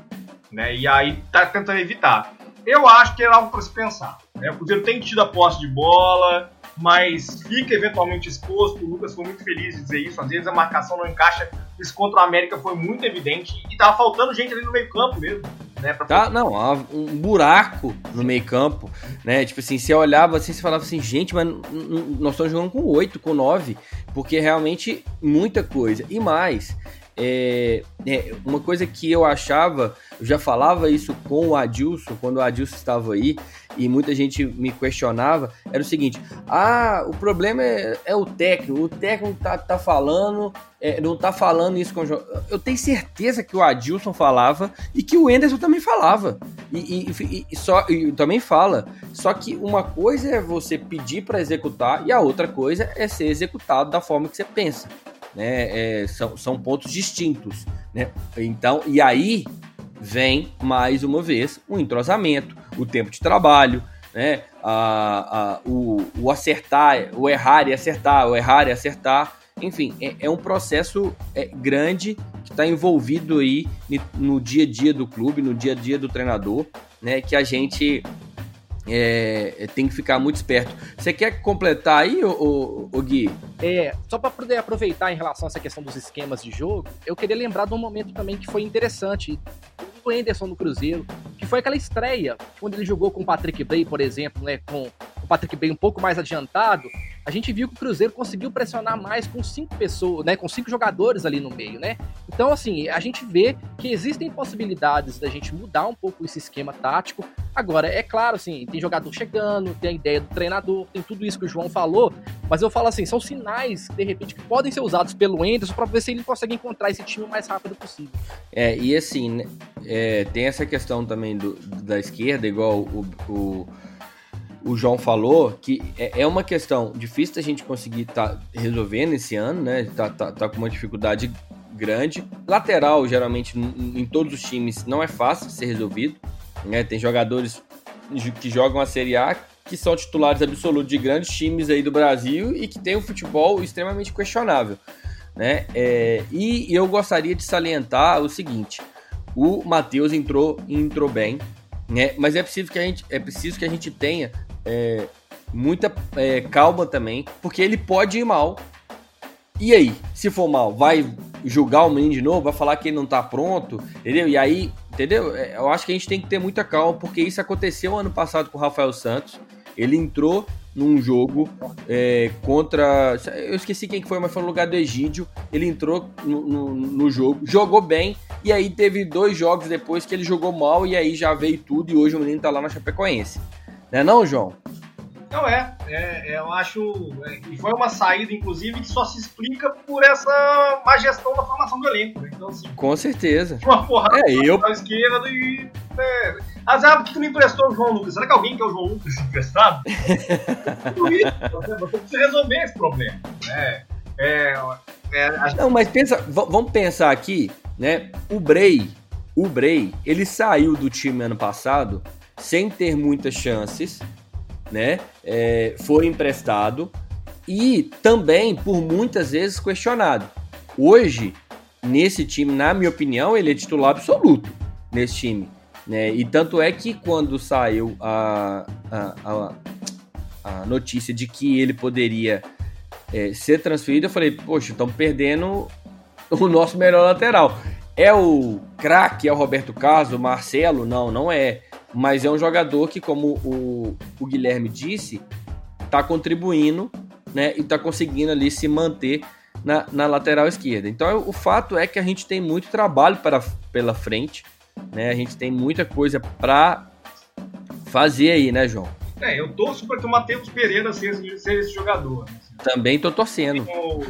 né? E aí tá tentando evitar. Eu acho que é algo para se pensar. Né? O Cruzeiro tem tido a posse de bola, mas fica eventualmente exposto. O Lucas foi muito feliz de dizer isso. Às vezes a marcação não encaixa. Isso contra o América foi muito evidente. E tava faltando gente ali no meio-campo mesmo. Né, tá, não, um buraco no meio-campo, né? Tipo assim, você olhava assim, você falava assim, gente, mas nós estamos jogando com 8, com 9, porque realmente muita coisa. E mais, é, é, uma coisa que eu achava, eu já falava isso com o Adilson, quando o Adilson estava aí, e muita gente me questionava, era o seguinte: ah, o problema é, é o técnico, o técnico tá, tá falando, é, não tá falando isso com o Eu tenho certeza que o Adilson falava e que o Enderson também falava. E, e, e só, e também fala. Só que uma coisa é você pedir para executar e a outra coisa é ser executado da forma que você pensa né? É, são, são pontos distintos, né? Então, e aí vem mais uma vez o entrosamento, o tempo de trabalho, né? A, a, o, o acertar, o errar e acertar, o errar e acertar. Enfim, é, é um processo é, grande que está envolvido aí no dia a dia do clube, no dia a dia do treinador, né? Que a gente é, tem que ficar muito esperto. Você quer completar aí, o, Gui? É, só para poder aproveitar em relação a essa questão dos esquemas de jogo, eu queria lembrar de um momento também que foi interessante o Anderson no Cruzeiro, que foi aquela estreia, quando ele jogou com o Patrick Bray, por exemplo, né, com o Patrick Bray um pouco mais adiantado, a gente viu que o Cruzeiro conseguiu pressionar mais com cinco pessoas, né, com cinco jogadores ali no meio, né? Então, assim, a gente vê que existem possibilidades da gente mudar um pouco esse esquema tático. Agora, é claro, assim, tem jogador chegando, tem a ideia do treinador, tem tudo isso que o João falou, mas eu falo assim, são sinais, de repente, que podem ser usados pelo Enderson para ver se ele consegue encontrar esse time o mais rápido possível. É, e assim, né, é, tem essa questão também do, da esquerda, igual o, o o João falou, que é, é uma questão difícil da gente conseguir tá resolvendo esse ano, né? Tá, tá, tá, com uma dificuldade grande. Lateral, geralmente, em todos os times, não é fácil de ser resolvido. Né? Tem jogadores que jogam a Série A que são titulares absolutos de grandes times aí do Brasil e que tem um futebol extremamente questionável. Né? É, e eu gostaria de salientar o seguinte: o Matheus entrou, entrou bem, né? mas é preciso que a gente, é preciso que a gente tenha é, muita é, calma também, porque ele pode ir mal. E aí, se for mal, vai julgar o menino de novo, vai falar que ele não tá pronto, entendeu? E aí, entendeu? É, eu acho que a gente tem que ter muita calma, porque isso aconteceu ano passado com o Rafael Santos. Ele entrou num jogo é, contra. Eu esqueci quem foi, mas foi no lugar do Egídio. Ele entrou no, no, no, jogo, jogou bem, e aí teve dois jogos depois que ele jogou mal, e aí já veio tudo, e hoje o menino tá lá na Chapecoense. Né não, João? Não é, é, é eu acho. É, e foi uma saída, inclusive, que só se explica por essa má gestão da formação do elenco. Né? Então, assim, Com certeza. Uma porrada é, eu... da esquerda e. É, Azar, por que tu não emprestou o João Lucas? Será que alguém quer o João Lucas emprestado? você precisa resolver esse problema. É, é, é, Não, mas pensa, vamos pensar aqui, né? O Bray, o Bray, ele saiu do time ano passado sem ter muitas chances, né? É, foi emprestado e também por muitas vezes questionado. Hoje, nesse time, na minha opinião, ele é titular absoluto nesse time. Né? E tanto é que quando saiu a, a, a, a notícia de que ele poderia é, ser transferido, eu falei, poxa, estamos perdendo o nosso melhor lateral. É o craque, é o Roberto Carlos, o Marcelo? Não, não é mas é um jogador que, como o, o Guilherme disse, está contribuindo né, e está conseguindo ali se manter na, na, lateral esquerda. Então o fato é que a gente tem muito trabalho para, pela frente, né? A gente tem muita coisa para fazer aí, né, João? É, eu torço para que o Matheus Pereira seja, seja esse jogador. Né? Também tô torcendo. Como,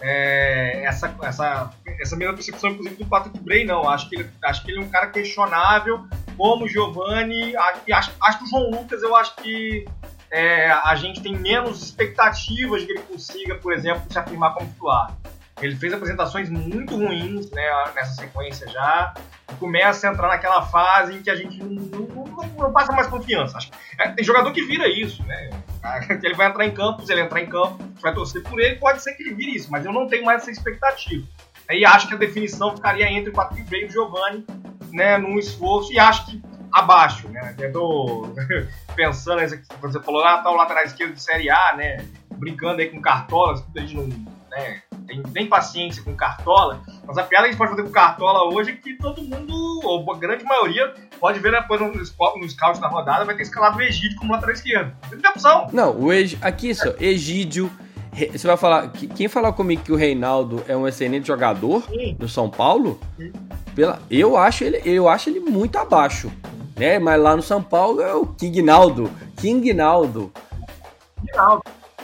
é, essa, essa, essa mesma percepção, inclusive, do Patrick Bray, não. Acho que, ele, acho que ele é um cara questionável, como Giovanni. Acho, acho que o João Lucas, eu acho que é, a gente tem menos expectativas que ele consiga, por exemplo, se afirmar como titular. Ele fez apresentações muito ruins né, nessa sequência já. Começa a entrar naquela fase em que a gente não, não, não, não passa mais confiança. É, tem jogador que vira isso, né? Ele vai entrar em campo, se ele entrar em campo, vai torcer por ele, pode ser que ele vire isso, mas eu não tenho mais essa expectativa. E acho que a definição ficaria entre o Patrick Bray e o Giovanni, né, num esforço, e acho que abaixo, né? Tô pensando, você falou, ah, tá o lateral esquerdo de Série A, né? Brincando aí com cartolas, a gente não né, tem nem paciência com cartola, mas a piada que a gente pode fazer com cartola hoje é que todo mundo, ou a grande maioria, pode ver depois no, no scout da rodada, vai ter escalado o Egídio como lateral esquerdo. Não tem opção. Não, o aqui só, Egídio. Você vai falar. Quem falar comigo que o Reinaldo é um excelente jogador Sim. no São Paulo? Sim. Pela, eu, acho ele, eu acho ele muito abaixo. Né? Mas lá no São Paulo é o King Naldo. King Naldo.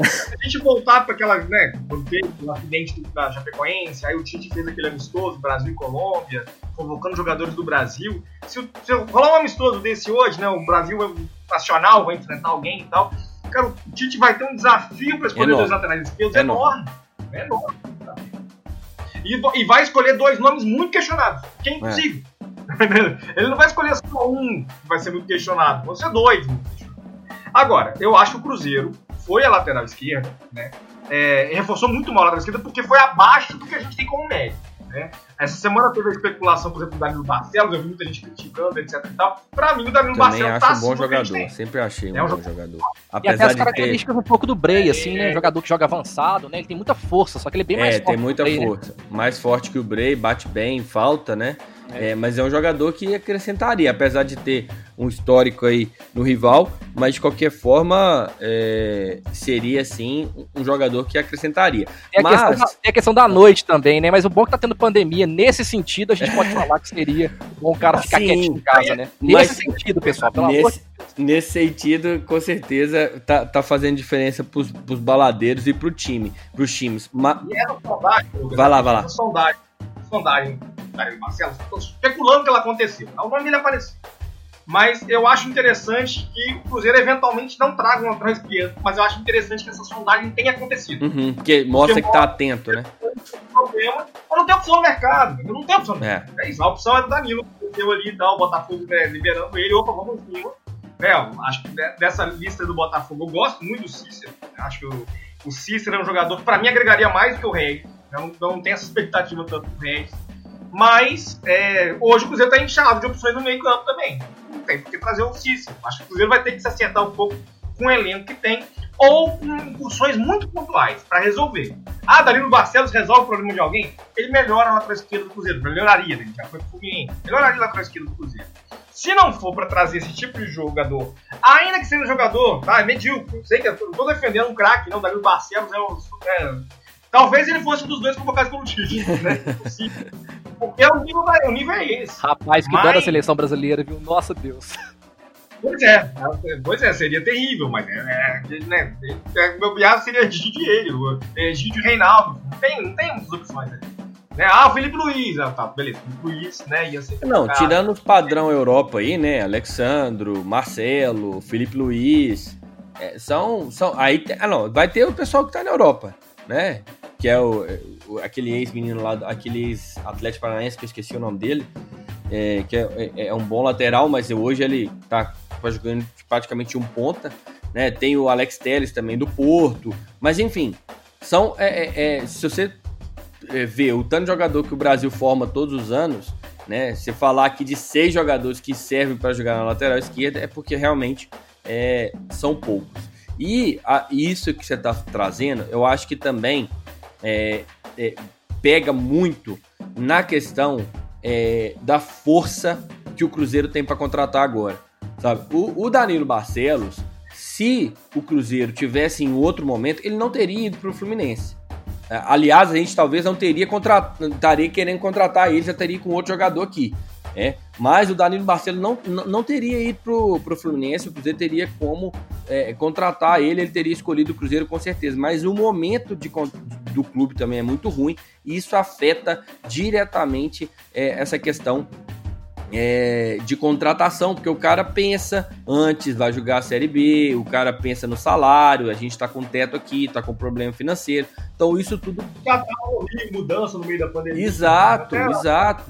Se a gente voltar para aquela, né, quando teve o acidente da Chapecoense, aí o Tite fez aquele amistoso, Brasil e Colômbia, convocando jogadores do Brasil. Se, se rolar um amistoso desse hoje, né, o Brasil é nacional vai enfrentar alguém e tal, cara, o Tite vai ter um desafio para escolher dois laterais esquerdos enorme. É enorme. E, e, vai escolher dois nomes muito questionados, que é impossível. É. Ele não vai escolher só um que vai ser muito questionado, vão ser dois. Agora, eu acho que o Cruzeiro foi a lateral esquerda, né? É, reforçou muito mal a lateral esquerda porque foi abaixo do que a gente tem como médio. Né? Essa semana teve a especulação, por exemplo, do Danilo Barcelos, eu vi muita gente criticando, etc e tal. Pra mim, o Danilo Também Barcelos acho tá um bom jogador, sempre achei um é bom jogador. Apesar e até as características ter... um pouco do Bray, assim, né? Jogador que joga avançado, né? Ele tem muita força, só que ele é bem mais é, forte. É, tem muita Bray, né? força. Né? Mais forte que o Bray, bate bem, falta, né? É. Mas é um jogador que acrescentaria, apesar de ter um histórico aí no rival, mas de qualquer forma é, seria sim um jogador que acrescentaria. Tem a, mas... questão da, tem a questão da noite também, né? Mas o bom é que tá tendo pandemia, nesse sentido, a gente pode falar que seria bom o cara ficar sim, quietinho em casa, né? Nesse sentido, pessoal, pelo nesse, amor de Nesse sentido, com certeza, tá, tá fazendo diferença pros, pros baladeiros e pro time, pros times. Ma... E era sondagem, vai lá, vai lá. Sondagem, sondagem Marcelo, estou especulando que ela aconteceu. O nome dele apareceu. Mas eu acho interessante que o Cruzeiro eventualmente não traga uma atrás mas eu acho interessante que essa sondagem tenha acontecido. Uhum, porque mostra que tá atento, né? Problema, mas não tem opção no mercado. Não tem opção. É. é isso, a opção é do Danilo, deu ali e tal, o Botafogo né, liberando ele, opa, vamos em cima. É, acho que dessa lista do Botafogo eu gosto muito do Cícero. Acho que o, o Cícero é um jogador que para mim agregaria mais do que o Reis. Eu não, tenho essa expectativa tanto do Reis. Mas é, hoje o Cruzeiro está inchado de opções no meio campo também. Não tem por que trazer o Cícero. Acho que o Cruzeiro vai ter que se acertar um pouco com o elenco que tem ou com incursões muito pontuais para resolver. Ah, Danilo Barcelos resolve o problema de alguém? Ele melhora a esquerda do Cruzeiro. Melhoraria, né? Já foi pro Fluminense. Melhoraria a esquerda do Cruzeiro. Se não for para trazer esse tipo de jogador, ainda que seja jogador, tá? É medíocre. Sei que eu tô defendendo um craque, não. Danilo Barcelos é o. É, talvez ele fosse um dos dois convocados pelo Tite, né? Porque o nível, o nível é esse. Rapaz, que mas... dó da seleção brasileira, viu? Nossa Deus. Pois é, pois é, seria terrível, mas é, é, né, é, meu piado seria ele, Egídio e Reinaldo. Não tem, não tem muitas opções ali. Né? Ah, o Felipe Luiz, ah, tá, beleza, Felipe Luiz, né, ia ser... Não, cara, tirando os padrão Europa aí, né, Alexandro, Marcelo, Felipe Luiz, é, são, são, aí, ah não, vai ter o pessoal que tá na Europa, né, que é o, o aquele ex-menino lá, aquele ex-atleta paranaense, que eu esqueci o nome dele, é, que é, é, é, um bom lateral, mas hoje ele tá jogando praticamente um ponta, né, tem o Alex Telles também do Porto, mas enfim, são, é, é, é se você é, ver o tanto de jogador que o Brasil forma todos os anos, né? Se falar aqui de seis jogadores que servem para jogar na lateral esquerda, é porque realmente é, são poucos. E a, isso que você está trazendo, eu acho que também é, é, pega muito na questão é, da força que o Cruzeiro tem para contratar agora. Sabe? O, o Danilo Barcelos, se o Cruzeiro tivesse em outro momento, ele não teria ido para o Fluminense. Aliás, a gente talvez não teria contrat... estaria querendo contratar ele, já teria com outro jogador aqui. É, mas o Danilo Barcelos não, não teria ido pro, pro Fluminense, o Cruzeiro teria como é, contratar ele, ele teria escolhido o Cruzeiro com certeza. Mas o momento de, do clube também é muito ruim e isso afeta diretamente é, essa questão é, de contratação, porque o cara pensa antes, vai jogar a Série B, o cara pensa no salário, a gente está com teto aqui, está com problema financeiro. Então isso tudo. Já tá mudança no meio da pandemia. Exato, exato.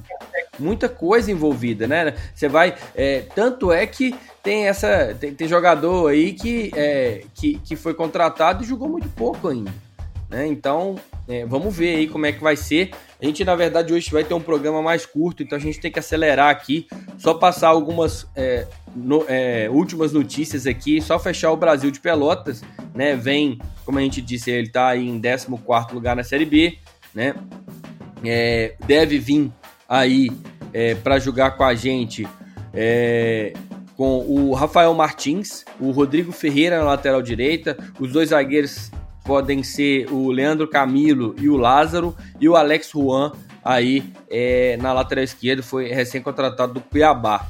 Muita coisa envolvida, né? Você vai. É, tanto é que tem essa. Tem, tem jogador aí que, é, que, que foi contratado e jogou muito pouco ainda. Né? Então, é, vamos ver aí como é que vai ser. A gente, na verdade, hoje vai ter um programa mais curto, então a gente tem que acelerar aqui. Só passar algumas é, no, é, últimas notícias aqui, só fechar o Brasil de Pelotas, né? Vem, como a gente disse, ele aí em 14 lugar na Série B, né? É, deve vir aí é, para jogar com a gente é, com o Rafael Martins, o Rodrigo Ferreira na lateral direita, os dois zagueiros podem ser o Leandro Camilo e o Lázaro, e o Alex Juan aí é, na lateral esquerda, foi recém-contratado do Cuiabá.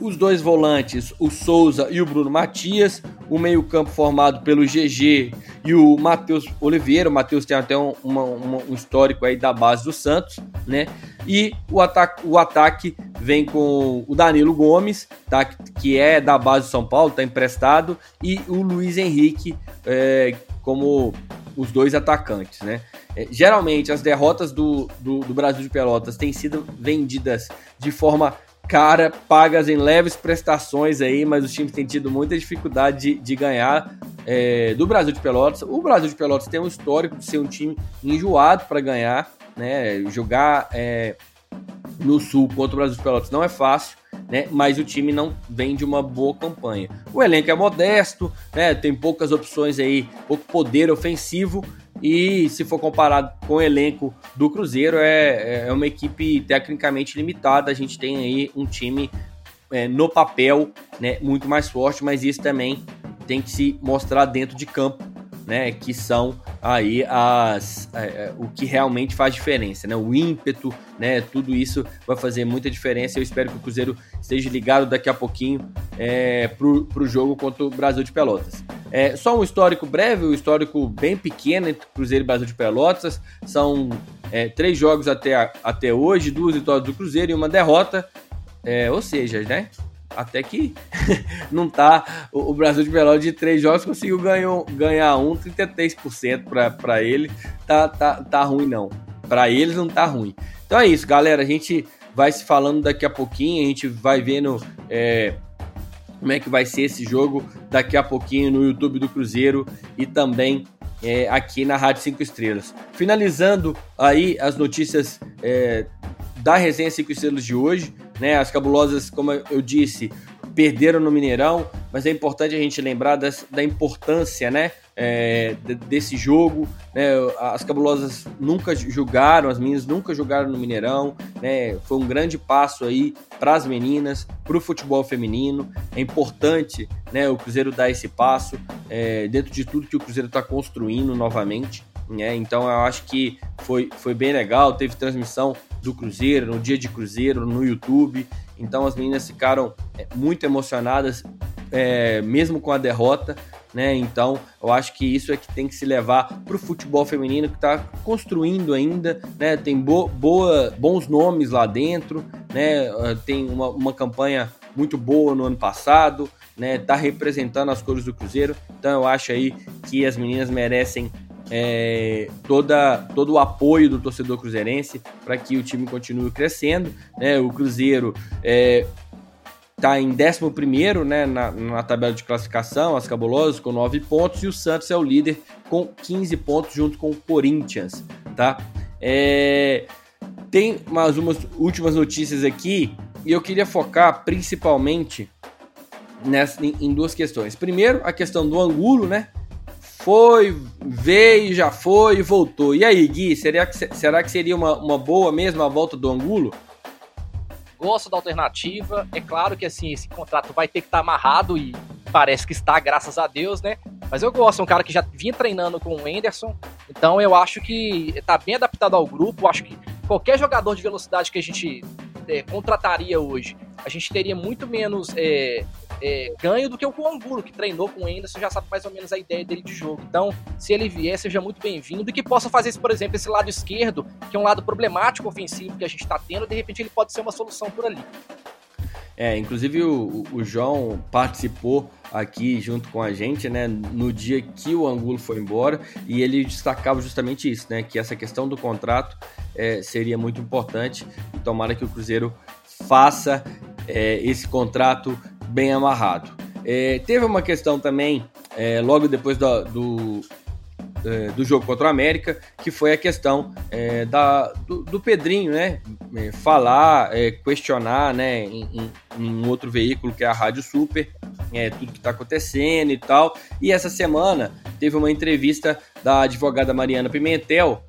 Os dois volantes, o Souza e o Bruno Matias, o meio-campo formado pelo GG e o Matheus Oliveira. O Matheus tem até um, uma, um, histórico aí da base do Santos, né? E o ataque, o ataque vem com o Danilo Gomes, tá? que é da base do São Paulo, está emprestado, e o Luiz Henrique, é, como os dois atacantes, né? É, geralmente as derrotas do, do, do, Brasil de Pelotas têm sido vendidas de forma cara, pagas em leves prestações aí, mas os times têm tido muita dificuldade de, de ganhar é, do Brasil de Pelotas. O Brasil de Pelotas tem um histórico de ser um time enjoado para ganhar, né? Jogar é, no Sul contra o Brasil de Pelotas não é fácil né? Mas o time não vem de uma boa campanha. O elenco é modesto, né? Tem poucas opções aí, pouco poder ofensivo. E se for comparado com o elenco do Cruzeiro, é, é uma equipe tecnicamente limitada. A gente tem aí um time é, no papel né, muito mais forte, mas isso também tem que se mostrar dentro de campo né, que são aí as, é, é, o que realmente faz diferença, né, o ímpeto, né, tudo isso vai fazer muita diferença. Eu espero que o Cruzeiro esteja ligado daqui a pouquinho é, pro, pro jogo contra o Brasil de Pelotas. É, só um histórico breve, um histórico bem pequeno entre Cruzeiro e Brasil de Pelotas. São é, três jogos até, até hoje, duas vitórias do Cruzeiro e uma derrota. É, ou seja, né? Até que não tá. O, Brasil de Pelotas de três jogos conseguiu ganhar, ganhar um, 33% para ele. Tá, tá, tá ruim, não. Para eles não tá ruim. Então é isso, galera. A gente vai se falando daqui a pouquinho, a gente vai vendo. É, como é que vai ser esse jogo daqui a pouquinho no YouTube do Cruzeiro e também é, aqui na Rádio 5 Estrelas. Finalizando aí as notícias é, da resenha 5 estrelas de hoje, né? As cabulosas, como eu disse, perderam no Mineirão, mas é importante a gente lembrar das, da importância, né? É, desse jogo, né? As cabulosas nunca jogaram, as meninas nunca jogaram no Mineirão, né? Foi um grande passo aí para as meninas, para o futebol feminino. É importante, né? O Cruzeiro dar esse passo é, dentro de tudo que o Cruzeiro está construindo novamente. Né? Então eu acho que foi, foi bem legal. Teve transmissão do Cruzeiro, no dia de Cruzeiro, no YouTube. Então as meninas ficaram é, muito emocionadas, é, mesmo com a derrota. Né? Então, eu acho que isso é que tem que se levar para o futebol feminino que está construindo ainda, né? Tem bo boa, bons nomes lá dentro, né? Ah, tem uma, uma campanha muito boa no ano passado, né? Tá representando as cores do Cruzeiro. Então, eu acho aí que as meninas merecem é, toda, todo o apoio do torcedor cruzeirense para que o time continue crescendo. Né? O Cruzeiro é, está em 11 né, na, na, tabela de classificação, as cabulosas com 9 pontos, e o Santos é o líder com 15 pontos, junto com o Corinthians. Tá? É, tem mais umas últimas notícias aqui, e eu queria focar principalmente nessa, em, em duas questões. Primeiro, a questão do Angulo, né? Foi, veio, já foi e voltou. E aí, Gui, será que, será que seria uma, uma boa mesmo a volta do Angulo? Gosto da alternativa. É claro que assim, esse contrato vai ter que estar tá amarrado e parece que está, graças a Deus, né? Mas eu gosto, é um cara que já vinha treinando com o Anderson. Então eu acho que está bem adaptado ao grupo. Acho que qualquer jogador de velocidade que a gente é, contrataria hoje, a gente teria muito menos é, é, ganho do que o Angulo, que treinou com o Anderson, já sabe mais ou menos a ideia dele de jogo. Então, se ele vier, seja muito bem-vindo e que possa fazer, por exemplo, esse lado esquerdo, que é um lado problemático ofensivo que a gente está tendo, de repente ele pode ser uma solução por ali. É, inclusive o, o João participou aqui junto com a gente, né, no dia que o Angulo foi embora, e ele destacava justamente isso, né, que essa questão do contrato é, seria muito importante, e tomara que o Cruzeiro faça é, esse contrato bem amarrado. É, teve uma questão também, é, logo depois do, do, é, do, jogo contra o América, que foi a questão é, da, do, do, Pedrinho, né? É, falar, questionar né, em, em, em, um outro veículo que é a Rádio Super, tudo que está acontecendo e tal. E essa semana teve uma entrevista da advogada Mariana Pimentel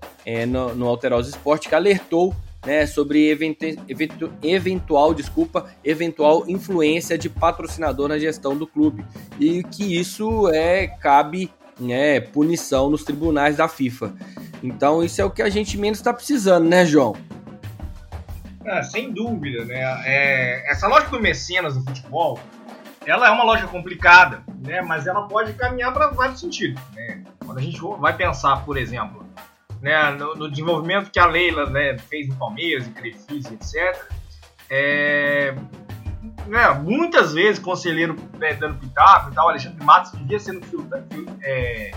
no, no Alterosa Esporte que alertou né, sobre eventu, eventual, desculpa, eventual influência de patrocinador na gestão do clube e que isso é cabe né, punição nos tribunais da FIFA. Então isso é o que a gente menos está precisando, né, João? É, sem dúvida, né? É, essa lógica do mecenas no futebol, ela é uma lógica complicada, né? Mas ela pode caminhar para vários sentidos, né? Quando a gente vai pensar, por exemplo, né, no, no, desenvolvimento que a Leila né, fez no Palmeiras, em Crefis, etc. É, né, muitas vezes conselheiro né, dando pitaco e tal, Alexandre Matos vivia sendo é,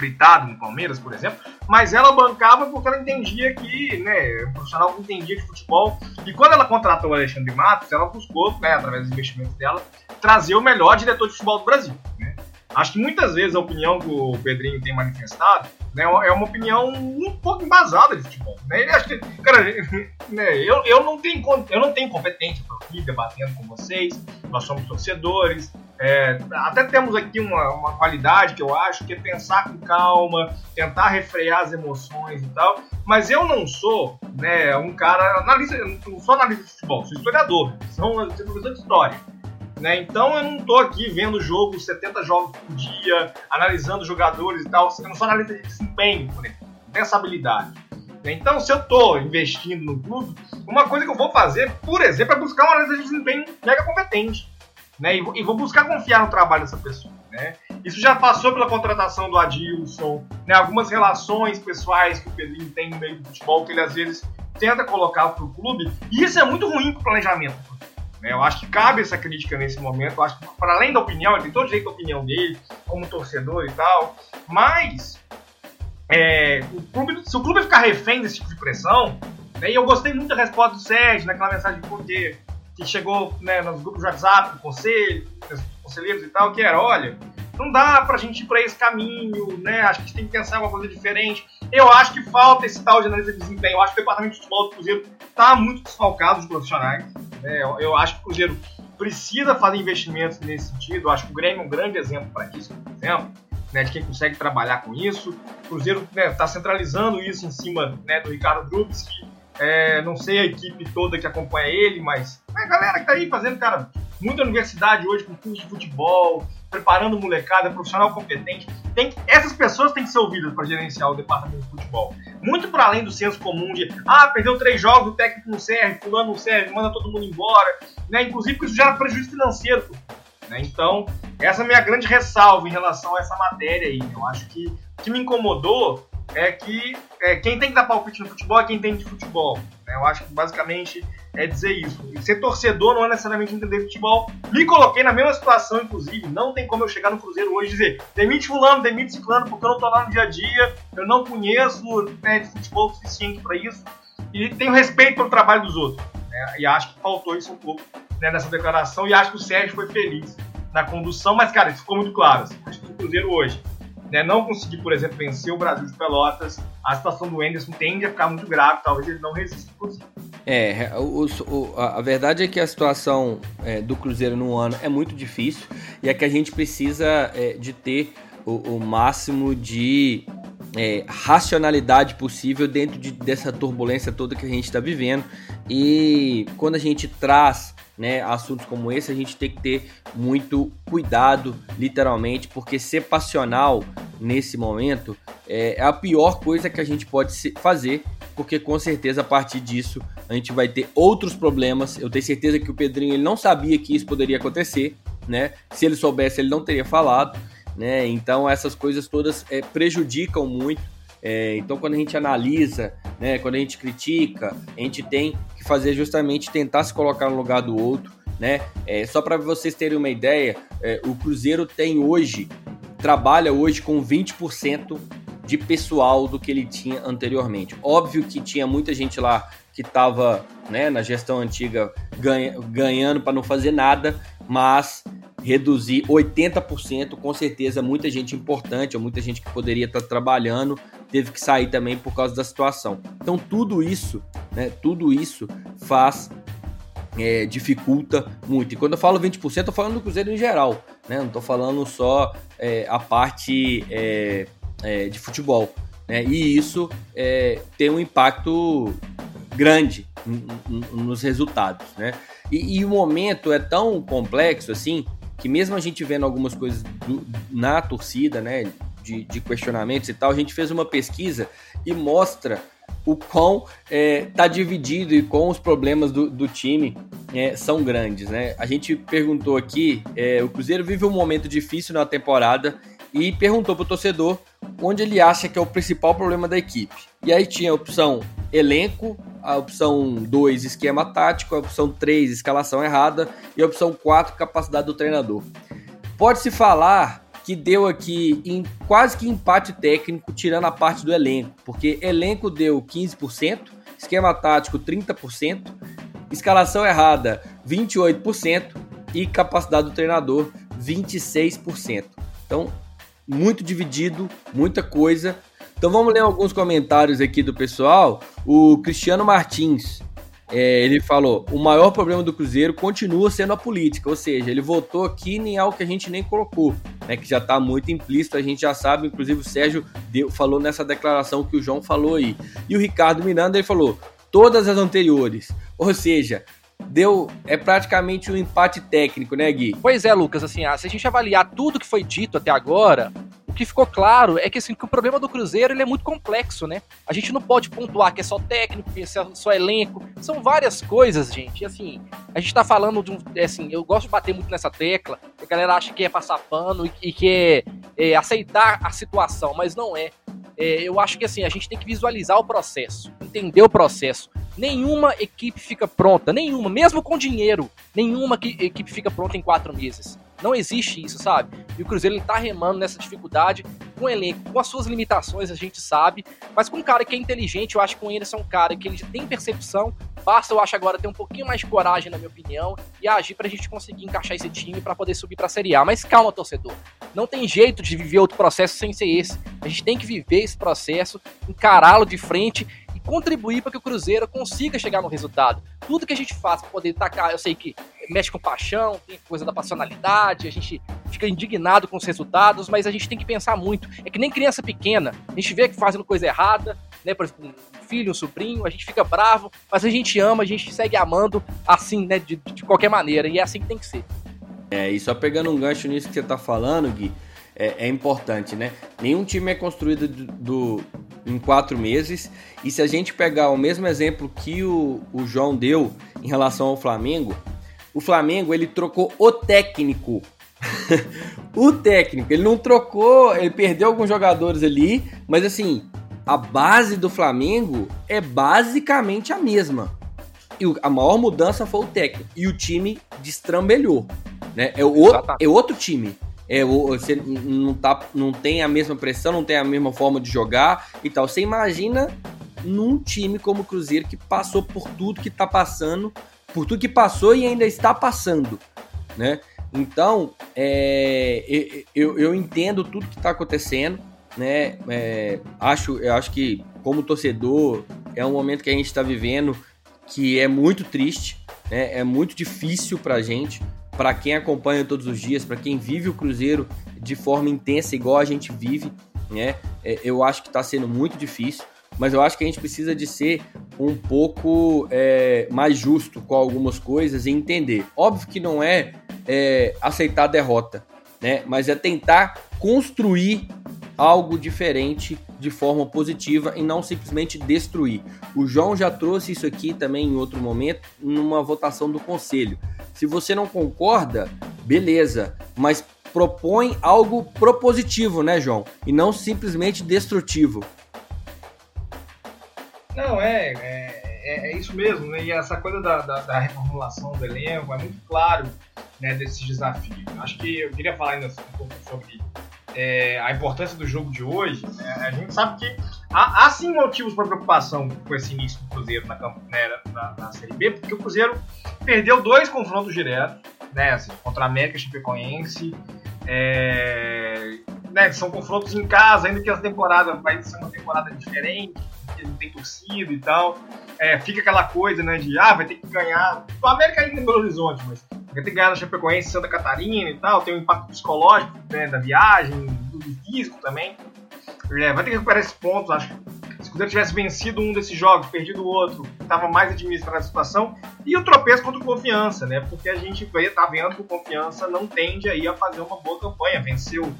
fritado no Palmeiras, por exemplo, mas ela bancava porque ela entendia que, né, um profissional entendia de futebol, e quando ela contratou o Alexandre Matos, ela buscou, né, através dos investimentos dela, trazer o melhor diretor de futebol do Brasil. Né? Acho que muitas vezes a opinião que o Pedrinho tem manifestado né, é uma opinião um pouco embasada de futebol. Né? Ele acha que, cara, né, eu, eu, não tenho, eu não tenho competência para ir debatendo com vocês, nós somos torcedores. É, até temos aqui uma, uma qualidade que eu acho que é pensar com calma, tentar refrear as emoções e tal. Mas eu não sou né, um cara analista, não sou analista de futebol, sou historiador, sou professor de história. Né? Então eu não estou aqui vendo jogo, 70 jogos por dia, analisando jogadores e tal. Eu não sou analista de desempenho. Não tenho essa habilidade. Né? Então, se eu estou investindo no clube, uma coisa que eu vou fazer, por exemplo, é buscar um analista de desempenho mega competente. Né? E, vou, buscar confiar no trabalho dessa pessoa. Né? Isso já passou pela contratação do Adilson, né? algumas relações pessoais que o Pedrinho tem no meio do futebol, que ele às vezes tenta colocar para o clube, e isso é muito ruim para o planejamento. Né? Eu acho que cabe essa crítica nesse momento. Eu acho que, para além da opinião, ele tem todo jeito da opinião dele, como torcedor e tal. Mas, é, o clube, se o clube ficar refém desse tipo de pressão, né, e eu gostei muito da resposta do Sérgio naquela mensagem que, que chegou né, nos grupos de WhatsApp do conselho, dos conselheiros e tal, que era: olha, não dá pra gente ir pra esse caminho, né? Acho que a gente tem que pensar uma coisa diferente. Eu acho que falta esse tal de análise de desempenho. Eu acho que o departamento de futebol do Cruzeiro tá muito desfalcado de profissionais. Né? Eu, eu, acho que o Cruzeiro precisa fazer investimentos nesse sentido. Eu acho que o Grêmio é um grande exemplo para isso, por exemplo. Né, de quem consegue trabalhar com isso. O Cruzeiro está né, tá centralizando isso em cima né, do Ricardo Drubs, que é, não sei a equipe toda que acompanha ele, mas a galera que está aí fazendo, cara, muita universidade hoje com curso de futebol, preparando molecada, profissional competente. Tem, essas pessoas têm que ser ouvidas para gerenciar o departamento de futebol. Muito para além do senso comum de, ah, perdeu três jogos, o técnico não serve, fulano não serve, manda todo mundo embora. Né? Inclusive, isso gera prejuízo financeiro. Né? Então, essa é a minha grande ressalva em relação a essa matéria aí. Eu acho que o que me incomodou é que é, quem tem que dar palpite no futebol é quem tem de futebol. Né? Eu acho que basicamente é dizer isso. E ser torcedor não é necessariamente entender futebol. Me coloquei na mesma situação, inclusive. Não tem como eu chegar no Cruzeiro hoje e dizer demite fulano, demite ciclano, porque eu não tô lá no dia a dia, eu não conheço né, de futebol suficiente para isso. E tenho respeito pelo trabalho dos outros. Né? E acho que faltou isso um pouco né, nessa declaração. E acho que o Sérgio foi feliz na condução, mas, cara, isso ficou muito claro. Assim. Acho que o Cruzeiro hoje né, não conseguir, por exemplo, vencer o Brasil de Pelotas, a situação do Enderson tende a ficar muito grave, talvez ele não resista, inclusive. É, o, o, a verdade é que a situação é, do Cruzeiro no ano é muito difícil e é que a gente precisa é, de ter o, o máximo de é, racionalidade possível dentro de, dessa turbulência toda que a gente está vivendo. E quando a gente traz né, assuntos como esse, a gente tem que ter muito cuidado, literalmente, porque ser passional nesse momento é, é a pior coisa que a gente pode fazer porque com certeza a partir disso a gente vai ter outros problemas. Eu tenho certeza que o Pedrinho ele não sabia que isso poderia acontecer, né? Se ele soubesse, ele não teria falado, né? Então essas coisas todas é, prejudicam muito. É, então quando a gente analisa, né, quando a gente critica, a gente tem que fazer justamente tentar se colocar no lugar do outro, né? É, só para vocês terem uma ideia, é, o Cruzeiro tem hoje trabalha hoje com 20% de pessoal do que ele tinha anteriormente. Óbvio que tinha muita gente lá que estava né, na gestão antiga ganha, ganhando para não fazer nada, mas reduzir 80%, com certeza muita gente importante, ou muita gente que poderia estar trabalhando, teve que sair também por causa da situação. Então tudo isso, né, tudo isso faz é, dificulta muito. E quando eu falo 20%, eu tô falando do Cruzeiro em geral, né? Não tô falando só é, a parte é, é de futebol. Né? E isso é, tem um impacto grande nos resultados, né? E, e, o momento é tão complexo assim que mesmo a gente vendo algumas coisas do, na torcida, né, de, de, questionamentos e tal, a gente fez uma pesquisa e mostra o quão é, tá dividido e com os problemas do, do time é, são grandes, né? A gente perguntou aqui, é, o Cruzeiro vive um momento difícil na temporada e perguntou pro torcedor onde ele acha que é o principal problema da equipe. E aí tinha a opção elenco, a opção 2, esquema tático, a opção 3, escalação errada e a opção 4, capacidade do treinador. Pode-se falar que deu aqui em quase que empate técnico, tirando a parte do elenco, porque elenco deu 15%, esquema tático 30%, escalação errada 28% e capacidade do treinador 26%. Então, muito dividido, muita coisa. Então vamos ler alguns comentários aqui do pessoal. O Cristiano Martins, é, ele falou: o maior problema do Cruzeiro continua sendo a política, ou seja, ele votou aqui em algo que a gente nem colocou, né, que já está muito implícito, a gente já sabe, inclusive o Sérgio deu, falou nessa declaração que o João falou aí. E o Ricardo Miranda ele falou: todas as anteriores, ou seja, deu é praticamente um empate técnico, né, Gui? Pois é, Lucas, assim, ah, se a gente avaliar tudo que foi dito até agora, o que ficou claro é que, assim, que o problema do Cruzeiro ele é muito complexo, né? A gente não pode pontuar que é só técnico, que é só elenco. São várias coisas, gente. Assim, a gente tá falando de um. É, assim, eu gosto de bater muito nessa tecla. A galera acha que é passar pano e, e que é, é aceitar a situação, mas não é. é. Eu acho que assim, a gente tem que visualizar o processo, entender o processo. Nenhuma equipe fica pronta, nenhuma, mesmo com dinheiro, nenhuma equipe fica pronta em quatro meses. Não existe isso, sabe? E o Cruzeiro ele tá remando nessa dificuldade com o elenco, com as suas limitações, a gente sabe, mas com um cara que é inteligente, eu acho que o Anderson é um cara que ele tem percepção, basta eu acho agora ter um pouquinho mais de coragem, na minha opinião, e agir pra gente conseguir encaixar esse time para poder subir pra Série A. Mas calma, torcedor. Não tem jeito de viver outro processo sem ser esse. A gente tem que viver esse processo, encará-lo de frente contribuir para que o Cruzeiro consiga chegar no resultado. Tudo que a gente faz para poder tacar, eu sei que mexe com paixão, tem coisa da passionalidade, a gente fica indignado com os resultados, mas a gente tem que pensar muito. É que nem criança pequena, a gente vê que fazendo coisa errada, né, por exemplo, um filho, um sobrinho, a gente fica bravo, mas a gente ama, a gente segue amando assim, né, de, de qualquer maneira, e é assim que tem que ser. É, e só pegando um gancho nisso que você tá falando, Gui, é, é importante, né? Nenhum time é construído do, do, em quatro meses. E se a gente pegar o mesmo exemplo que o, o João deu em relação ao Flamengo, o Flamengo ele trocou o técnico. o técnico, ele não trocou, ele perdeu alguns jogadores ali, mas assim, a base do Flamengo é basicamente a mesma. E a maior mudança foi o técnico. E o time destrambelhou. Né? É, o, é outro time é, você não, tá, não tem a mesma pressão, não tem a mesma forma de jogar e tal. Você imagina num time como o Cruzeiro que passou por tudo que está passando, por tudo que passou e ainda está passando, né? Então, é, eu, eu entendo tudo que está acontecendo, né? É, acho, eu acho que como torcedor é um momento que a gente está vivendo que é muito triste, né? É muito difícil para a gente para quem acompanha todos os dias, para quem vive o Cruzeiro de forma intensa, igual a gente vive, né? É, eu acho que está sendo muito difícil, mas eu acho que a gente precisa de ser um pouco é, mais justo com algumas coisas e entender. Óbvio que não é, é aceitar a derrota, né? Mas é tentar construir algo diferente de forma positiva e não simplesmente destruir. O João já trouxe isso aqui também em outro momento, numa votação do conselho. Se você não concorda, beleza, mas propõe algo propositivo, né, João? E não simplesmente destrutivo. Não, é, é, é, é isso mesmo, né? E essa coisa da, da, da, reformulação do elenco é muito claro né, desses desafios. Acho que eu queria falar ainda um pouco sobre é, a importância do jogo de hoje. Né? A gente sabe que há, há sim motivos para preocupação com esse início do Cruzeiro na, né, na, na Série B, porque o Cruzeiro perdeu dois confrontos diretos, né, assim, contra a América Chapecoense. É, né, são confrontos em casa, ainda que a temporada vai ser uma temporada diferente, porque não tem torcida e tal. É, fica aquela coisa, né, de ah, vai ter que ganhar. O América ainda em Belo Horizonte, mas vai ter que ganhar na Chapecoense, Santa Catarina e tal. Tem um impacto psicológico né, da viagem, do físico também. É, vai ter que recuperar esses pontos, acho se o Cruzeiro tivesse vencido um desses jogos, perdido o outro, estava mais administrado a situação. E o tropeço contra o Confiança, né? Porque a gente está vendo que o Confiança não tende aí a fazer uma boa campanha. Venceu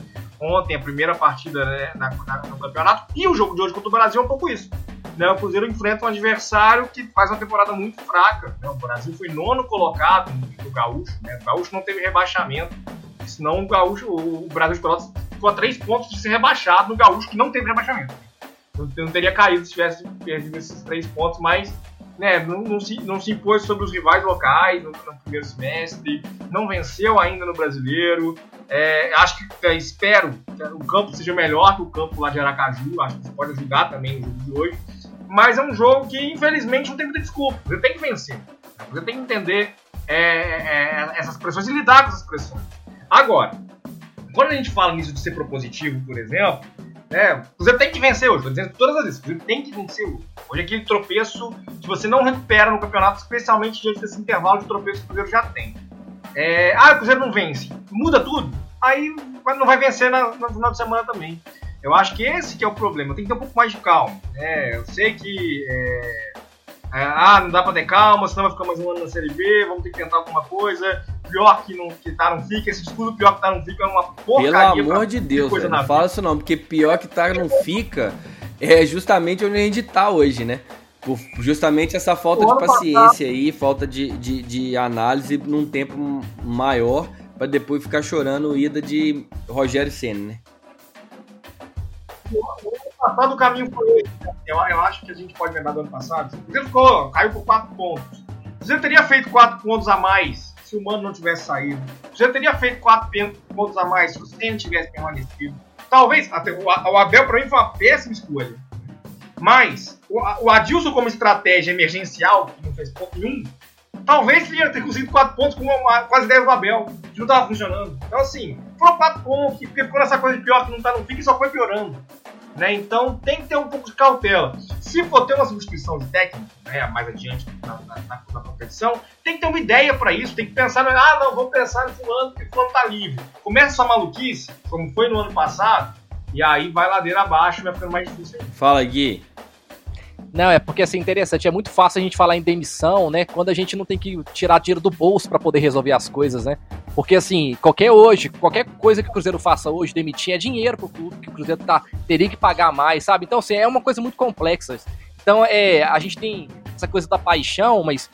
ontem a primeira partida né, na, na, no campeonato. E o jogo de hoje contra o Brasil é um pouco isso. Né? O Cruzeiro enfrenta um adversário que faz uma temporada muito fraca. Né? O Brasil foi nono colocado no Gaúcho. Né? O Gaúcho não teve rebaixamento. Senão o Gaúcho, o Brasil de Pelotas ficou a três pontos de ser rebaixado no Gaúcho, que não teve rebaixamento. Não, não teria caído se tivesse perdido esses três pontos, mas né, não, não, se, não se impôs sobre os rivais locais no, no primeiro semestre, não venceu ainda no brasileiro. É, acho que é, espero que o campo seja melhor que o campo lá de Aracaju, acho que você pode ajudar também no jogo de hoje. Mas é um jogo que, infelizmente, não tem muita desculpa. Você tem que vencer. Você tem que entender é, é, essas pressões e lidar com essas pressões. Agora, quando a gente fala nisso de ser propositivo, por exemplo, né, você tem que vencer hoje. Estou dizendo todas as vezes, você tem que vencer hoje. Hoje é aquele tropeço que você não recupera no campeonato, especialmente diante desse intervalo de tropeço que o Cruzeiro já tem. É, ah, o Cruzeiro não vence. Muda tudo. Aí não vai vencer na, no final de semana também. Eu acho que esse que é o problema. Tem que ter um pouco mais de calma. É, eu sei que é, é, ah, não dá pra ter calma, senão vai ficar mais um ano na Série B, vamos ter que tentar alguma coisa. Pior que, não, que tá não fica, esse escudo pior que tá não fica é uma porcaria. Pelo amor de Deus, velho, não fala isso não, porque pior que tá não fica é justamente onde a gente tá hoje, né? Por justamente essa falta de paciência aí, falta de, de, de análise num tempo maior, para depois ficar chorando ida de Rogério Senna, né? Passado o caminho foi. Eu, eu acho que a gente pode lembrar do ano passado. O ficou, caiu por 4 pontos. O teria feito 4 pontos a mais se o Mano não tivesse saído. O teria feito 4 pontos a mais se o Senna tivesse permanecido. Talvez, até, o, o Abel para mim foi uma péssima escolha. Mas o, o Adilson como estratégia emergencial, que não fez ponto nenhum, talvez ele ia ter conseguido 4 pontos com uma, quase 10 do Abel, que não estava funcionando. Então assim, foram 4 pontos, porque ficou nessa coisa de pior que não tá no fim e só foi piorando. Né? Então tem que ter um pouco de cautela. Se for ter uma substituição de técnico, né, mais adiante na, na, na, na competição, tem que ter uma ideia para isso, tem que pensar, ah, não, vamos pensar no fulano, porque fulano tá livre. Começa essa maluquice, como foi no ano passado, e aí vai ladeira abaixo, vai ficando mais difícil. Fala, Gui. Não, é porque assim, interessante, é muito fácil a gente falar em demissão, né? Quando a gente não tem que tirar dinheiro do bolso para poder resolver as coisas, né? Porque assim, qualquer hoje, qualquer coisa que o Cruzeiro faça hoje, demitir é dinheiro pro clube, que o Cruzeiro tá, teria que pagar mais, sabe? Então, assim, é uma coisa muito complexa. Então, é, a gente tem essa coisa da paixão, mas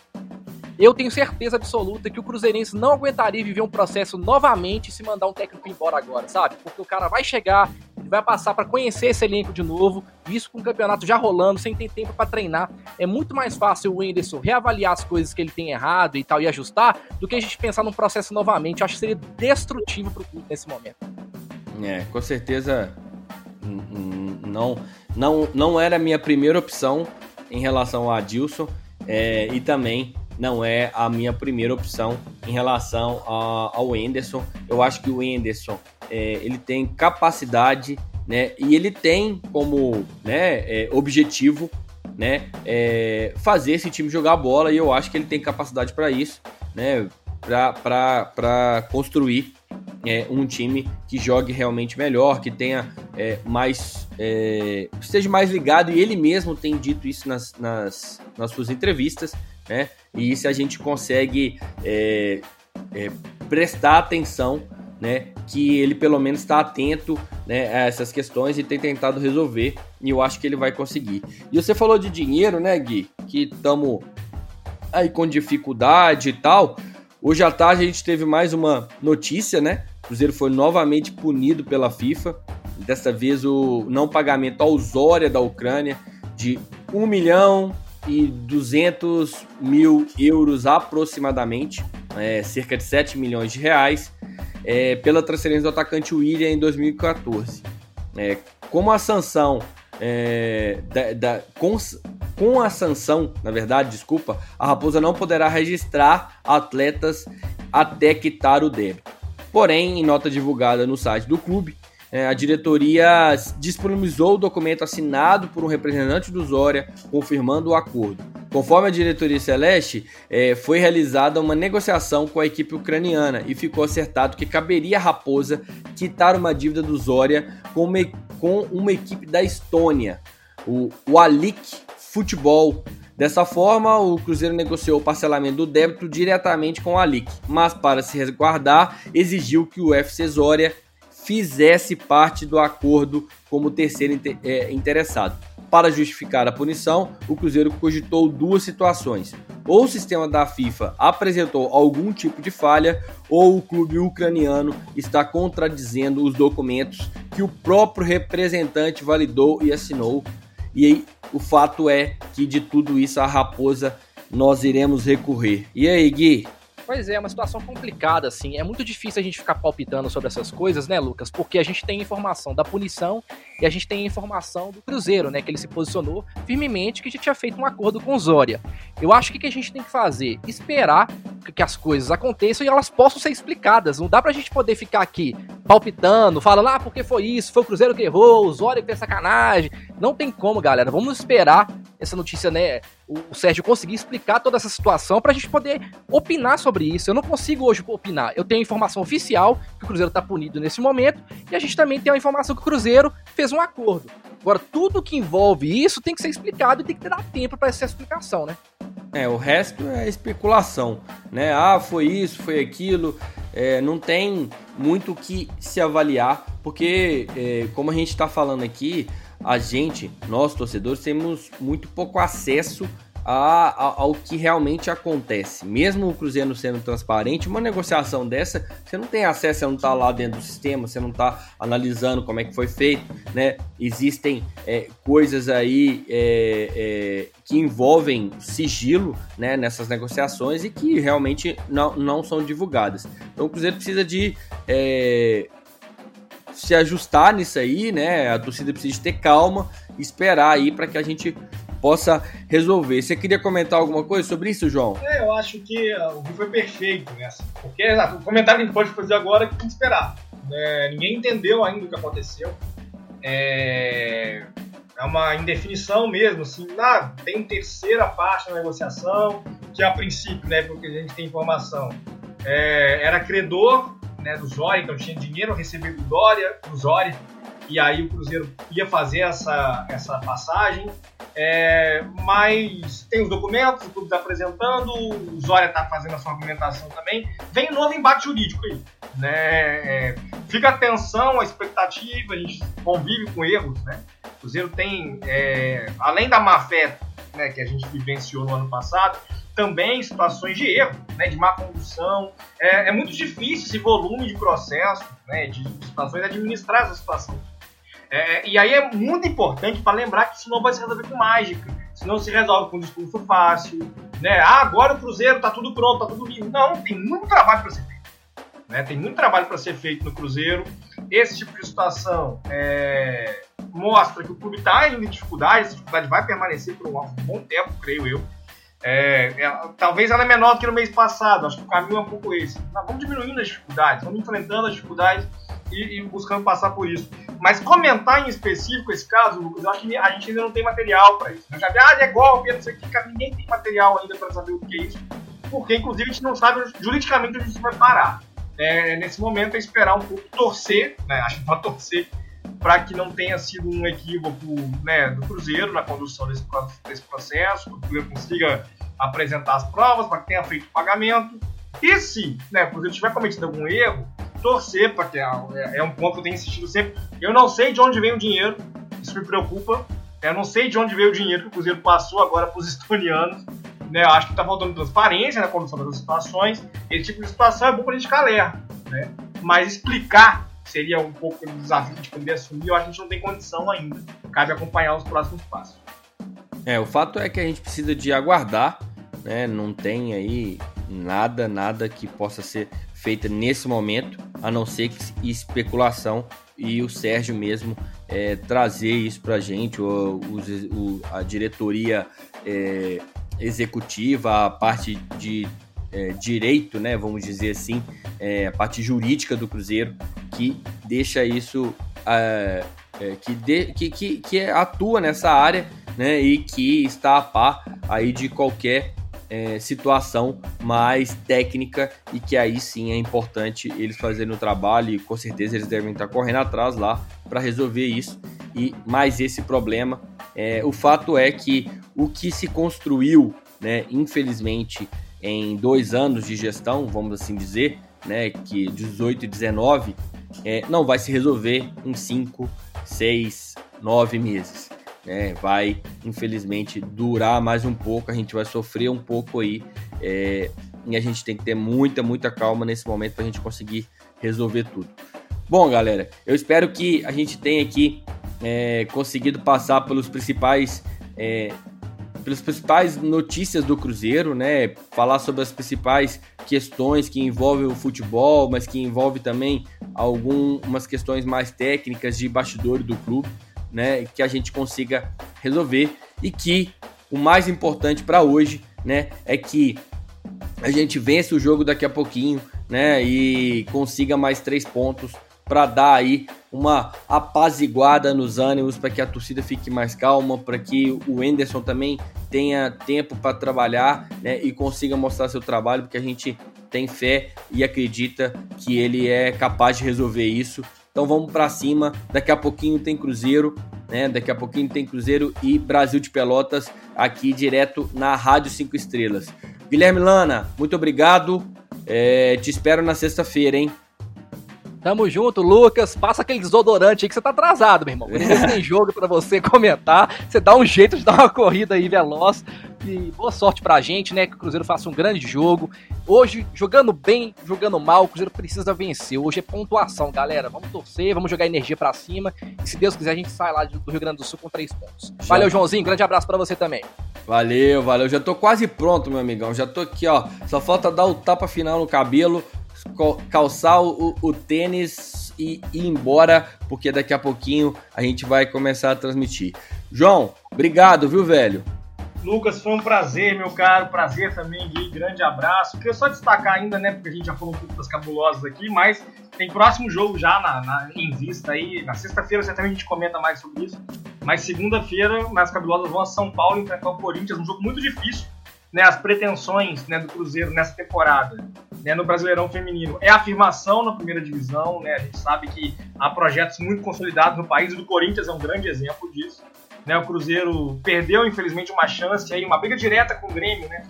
eu tenho certeza absoluta que o Cruzeirense não aguentaria viver um processo novamente se mandar um técnico embora agora, sabe? Porque o cara vai chegar, vai passar para conhecer esse elenco de novo, isso com o campeonato já rolando, sem ter tempo para treinar. É muito mais fácil o Whindersson reavaliar as coisas que ele tem errado e tal e ajustar, do que a gente pensar num processo novamente. Eu acho que seria destrutivo pro clube nesse momento. É, com certeza não, não, não era a minha primeira opção em relação ao Adilson. É, e também não é a minha primeira opção em relação a, ao Enderson. Eu acho que o Enderson é, ele tem capacidade, né? E ele tem como né, é, objetivo, né? É, fazer esse time jogar bola e eu acho que ele tem capacidade para isso, né? Para construir é, um time que jogue realmente melhor, que tenha é, mais. É, esteja mais ligado, e ele mesmo tem dito isso nas, nas, nas suas entrevistas, né? E se a gente consegue é, é, prestar atenção, né? que ele pelo menos está atento né, a essas questões e tem tentado resolver, e eu acho que ele vai conseguir. E você falou de dinheiro, né, Gui? Que estamos aí com dificuldade e tal. Hoje à tarde a gente teve mais uma notícia, né? O Cruzeiro foi novamente punido pela FIFA. Desta vez o não pagamento ao Zória da Ucrânia de 1 milhão e 200 mil euros aproximadamente, é, cerca de 7 milhões de reais, é, pela transferência do atacante William em 2014. É, como a sanção é, da, da, com, com a sanção, na verdade, desculpa, a Raposa não poderá registrar atletas até quitar o débito. Porém, em nota divulgada no site do clube, a diretoria disponibilizou o documento assinado por um representante do Zória, confirmando o acordo. Conforme a diretoria celeste, é, foi realizada uma negociação com a equipe ucraniana e ficou acertado que caberia a Raposa quitar uma dívida do Zória com uma, com uma equipe da Estônia, o, o Alik Futebol. Dessa forma, o Cruzeiro negociou o parcelamento do débito diretamente com o Alic, mas para se resguardar, exigiu que o FC Zória fizesse parte do acordo como terceiro é, interessado. Para justificar a punição, o Cruzeiro cogitou duas situações. Ou o sistema da FIFA apresentou algum tipo de falha, ou o clube ucraniano está contradizendo os documentos que o próprio representante validou e assinou e aí, o fato é que de tudo isso a raposa nós iremos recorrer. E aí, Gui? Pois é, é uma situação complicada, assim. É muito difícil a gente ficar palpitando sobre essas coisas, né, Lucas? Porque a gente tem informação da punição e a gente tem informação do Cruzeiro, né? Que ele se posicionou firmemente que já tinha feito um acordo com o Zória. Eu acho que o que a gente tem que fazer? Esperar que as coisas aconteçam e elas possam ser explicadas. Não dá pra gente poder ficar aqui palpitando, falando, ah, porque foi isso, foi o Cruzeiro que errou, o Zória que fez sacanagem. Não tem como, galera. Vamos esperar essa notícia, né? O Sérgio conseguir explicar toda essa situação pra gente poder opinar sobre isso. Eu não consigo hoje opinar. Eu tenho a informação oficial que o Cruzeiro tá punido nesse momento e a gente também tem a informação que o Cruzeiro fez um acordo. Agora, tudo que envolve isso tem que ser explicado e tem que ter tempo para essa explicação, né? É, o resto é especulação, né? Ah, foi isso, foi aquilo. É, não tem muito o que se avaliar, porque, é, como a gente está falando aqui, a gente, nós torcedores, temos muito pouco acesso a, a, ao que realmente acontece. Mesmo o Cruzeiro sendo transparente, uma negociação dessa, você não tem acesso, você não está lá dentro do sistema, você não está analisando como é que foi feito, né? Existem é, coisas aí é, é, que envolvem sigilo né, nessas negociações e que realmente não, não são divulgadas. Então o Cruzeiro precisa de é, se ajustar nisso aí, né? A torcida precisa ter calma, esperar aí para que a gente possa resolver. Você queria comentar alguma coisa sobre isso, João? É, eu acho que uh, o Rio foi perfeito nessa. Porque o comentário que a gente pode fazer agora é que tem que esperar. É, ninguém entendeu ainda o que aconteceu. É, é uma indefinição mesmo, assim, ah, tem terceira parte da negociação, que a princípio, né, porque a gente tem informação, é, era credor né, do Zória, então tinha dinheiro recebido do Dória, do Zória, e aí o Cruzeiro ia fazer essa, essa passagem. É, mas tem os documentos, o clube está apresentando, o Zória está fazendo a sua argumentação também. Vem um novo embate jurídico aí. Né? É, fica a tensão, a expectativa, a gente convive com erros. Né? O Cruzeiro tem, é, além da má fé né, que a gente vivenciou no ano passado, também situações de erro, né, de má condução. É, é muito difícil esse volume de processo, né, de, situações, administrar essa situação. É, e aí é muito importante para lembrar que isso não vai se resolver com mágica. Isso não se resolve com um discurso fácil. Né? Ah, agora o Cruzeiro está tudo pronto, está tudo lindo. Não, tem muito trabalho para ser feito. Né? Tem muito trabalho para ser feito no Cruzeiro. Esse tipo de situação é, mostra que o clube está em dificuldade, essa dificuldade vai permanecer por um bom tempo, creio eu. É, é, talvez ela é menor do que no mês passado, acho que o caminho é um pouco esse. Mas vamos diminuindo as dificuldades, vamos enfrentando as dificuldades e, e, buscando passar por isso. Mas comentar em específico esse caso, Lucas, eu acho que a gente ainda não tem material para isso. Eu já vi, ah, é golpe, não sei o que, ninguém tem material ainda para saber o que é isso, porque inclusive a gente não sabe juridicamente onde isso vai parar. É, nesse momento é esperar um pouco, torcer, né, acho que pode torcer, para que não tenha sido um equívoco né, do Cruzeiro na condução desse, desse processo, que o Cruzeiro consiga apresentar as provas, para que tenha feito o pagamento. E se né, o Cruzeiro tiver cometido algum erro, torcer para que é, é um ponto que eu tenho insistido sempre. Eu não sei de onde vem o dinheiro, isso me preocupa. Eu não sei de onde veio o dinheiro que o Cruzeiro passou agora para os estonianos. Né? Eu acho que está faltando transparência na condução das situações. Esse tipo de situação é bom para a gente ficar alerta. Né? Mas explicar seria um pouco o desafio de poder assumir. Eu acho que a gente não tem condição ainda. Cabe acompanhar os próximos passos. É, o fato é que a gente precisa de aguardar, né? Não tem aí nada, nada que possa ser feita nesse momento, a não ser que especulação e o Sérgio mesmo é, trazer isso para a gente, o, o, a diretoria é, executiva, a parte de é, direito, né, vamos dizer assim, é, a parte jurídica do Cruzeiro, que deixa isso, é, é, que, de, que, que, que atua nessa área né, e que está a par aí de qualquer é, situação mais técnica e que aí sim é importante eles fazerem o trabalho e com certeza eles devem estar correndo atrás lá para resolver isso e mais esse problema. É, o fato é que o que se construiu, né, infelizmente, em dois anos de gestão, vamos assim dizer, né, que 18 e 19, é, não vai se resolver em 5, 6, 9 meses né? Vai, infelizmente, durar mais um pouco, a gente vai sofrer um pouco aí. É, e a gente tem que ter muita, muita calma nesse momento para a gente conseguir resolver tudo. Bom, galera, eu espero que a gente tenha aqui é, conseguido passar pelos principais. É, pelas principais notícias do Cruzeiro, né? Falar sobre as principais questões que envolvem o futebol, mas que envolve também algumas questões mais técnicas de bastidor do clube né, que a gente consiga resolver e que o mais importante para hoje, né, é que a gente vence o jogo daqui a pouquinho, né, e consiga mais três pontos para dar aí uma apaziguada nos ânimos, para que a torcida fique mais calma, para que o Enderson também tenha tempo para trabalhar né, e consiga mostrar seu trabalho, porque a gente tem fé e acredita que ele é capaz de resolver isso então vamos para cima. Daqui a pouquinho tem Cruzeiro, né? Daqui a pouquinho tem Cruzeiro e Brasil de Pelotas aqui direto na Rádio 5 Estrelas. Guilherme Lana, muito obrigado. É, te espero na sexta-feira, hein? Tamo junto, Lucas. Passa aquele desodorante aí que você tá atrasado, meu irmão. tem jogo para você comentar. Você dá um jeito de dar uma corrida aí veloz. E boa sorte pra gente, né? Que o Cruzeiro faça um grande jogo. Hoje, jogando bem, jogando mal, o Cruzeiro precisa vencer. Hoje é pontuação, galera. Vamos torcer, vamos jogar energia para cima. E se Deus quiser, a gente sai lá do Rio Grande do Sul com três pontos. Valeu, Joãozinho. Grande abraço para você também. Valeu, valeu. Já tô quase pronto, meu amigão. Já tô aqui, ó. Só falta dar o tapa final no cabelo, calçar o, o tênis e ir embora, porque daqui a pouquinho a gente vai começar a transmitir. João, obrigado, viu, velho? Lucas, foi um prazer, meu caro. Prazer também, Gui. Grande abraço. Queria só destacar ainda, né? Porque a gente já falou um pouco das cabulosas aqui, mas tem próximo jogo já na, na em vista aí. Na sexta-feira certamente a gente comenta mais sobre isso. Mas segunda-feira, as cabulosas vão a São Paulo enfrentar o Corinthians, um jogo muito difícil. Né, as pretensões né, do Cruzeiro nessa temporada né, no Brasileirão Feminino é afirmação na primeira divisão. Né, a gente sabe que há projetos muito consolidados no país, o Corinthians é um grande exemplo disso. Né, o Cruzeiro perdeu, infelizmente, uma chance, aí, uma briga direta com o Grêmio, né,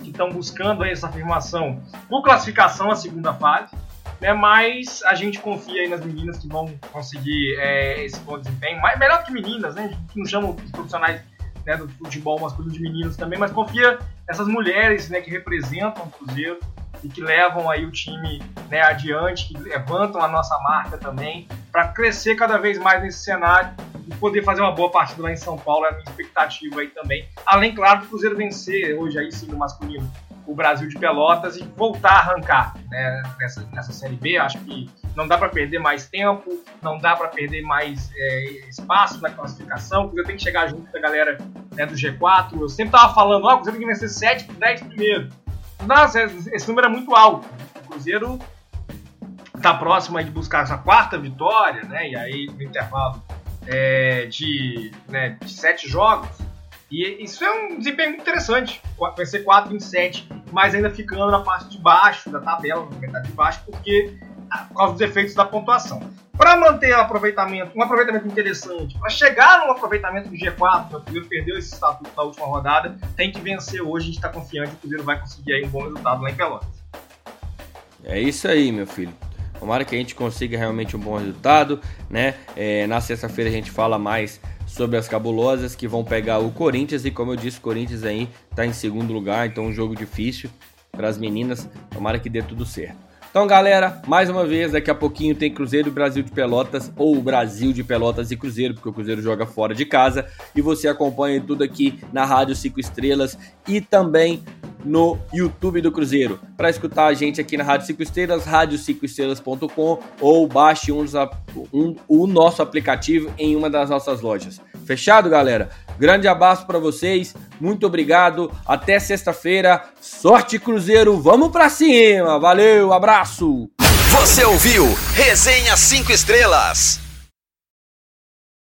que estão buscando aí essa afirmação por classificação à segunda fase. Né, mas a gente confia aí nas meninas que vão conseguir é, esse bom desempenho. Mais, melhor que meninas, né? A gente não chama os profissionais né, do futebol masculino de meninos também, mas confia nessas mulheres né, que representam o Cruzeiro e que levam aí o time né, adiante, que levantam a nossa marca também, para crescer cada vez mais nesse cenário e poder fazer uma boa partida lá em São Paulo, é a minha expectativa aí também. Além, claro, do Cruzeiro vencer hoje aí sim no masculino o Brasil de Pelotas e voltar a arrancar né, nessa, nessa Série B. Acho que não dá para perder mais tempo, não dá para perder mais é, espaço na classificação, o Cruzeiro tem que chegar junto da galera né, do G4. Eu sempre tava falando, ó, oh, o Cruzeiro tem que vencer 7 10 primeiro. Nossa, esse número é muito alto. O Cruzeiro está próximo de buscar essa quarta vitória, né? E aí no intervalo é, de, né, de sete jogos. E isso é um desempenho muito interessante. Vai ser 4 em 7, mas ainda ficando na parte de baixo da tabela, na metade de baixo, porque por causa dos efeitos da pontuação. Para manter um aproveitamento, um aproveitamento interessante, para chegar no aproveitamento do G4, o Cruzeiro perdeu esse estatuto na última rodada, tem que vencer hoje, a gente está confiante que o Cruzeiro vai conseguir um bom resultado lá em Pelotas. É isso aí, meu filho. Tomara que a gente consiga realmente um bom resultado, né? É, na sexta-feira a gente fala mais sobre as cabulosas que vão pegar o Corinthians e como eu disse, o Corinthians aí tá em segundo lugar, então um jogo difícil para as meninas. Tomara que dê tudo certo. Então, galera, mais uma vez, daqui a pouquinho tem Cruzeiro e Brasil de Pelotas, ou Brasil de Pelotas e Cruzeiro, porque o Cruzeiro joga fora de casa. E você acompanha tudo aqui na Rádio 5 Estrelas e também no YouTube do Cruzeiro. Para escutar a gente aqui na Rádio 5 Estrelas, rádio5estrelas.com ou baixe um, um, o nosso aplicativo em uma das nossas lojas. Fechado, galera? Grande abraço para vocês, muito obrigado, até sexta-feira, sorte Cruzeiro, vamos para cima, valeu, abraço! Você ouviu Resenha 5 Estrelas.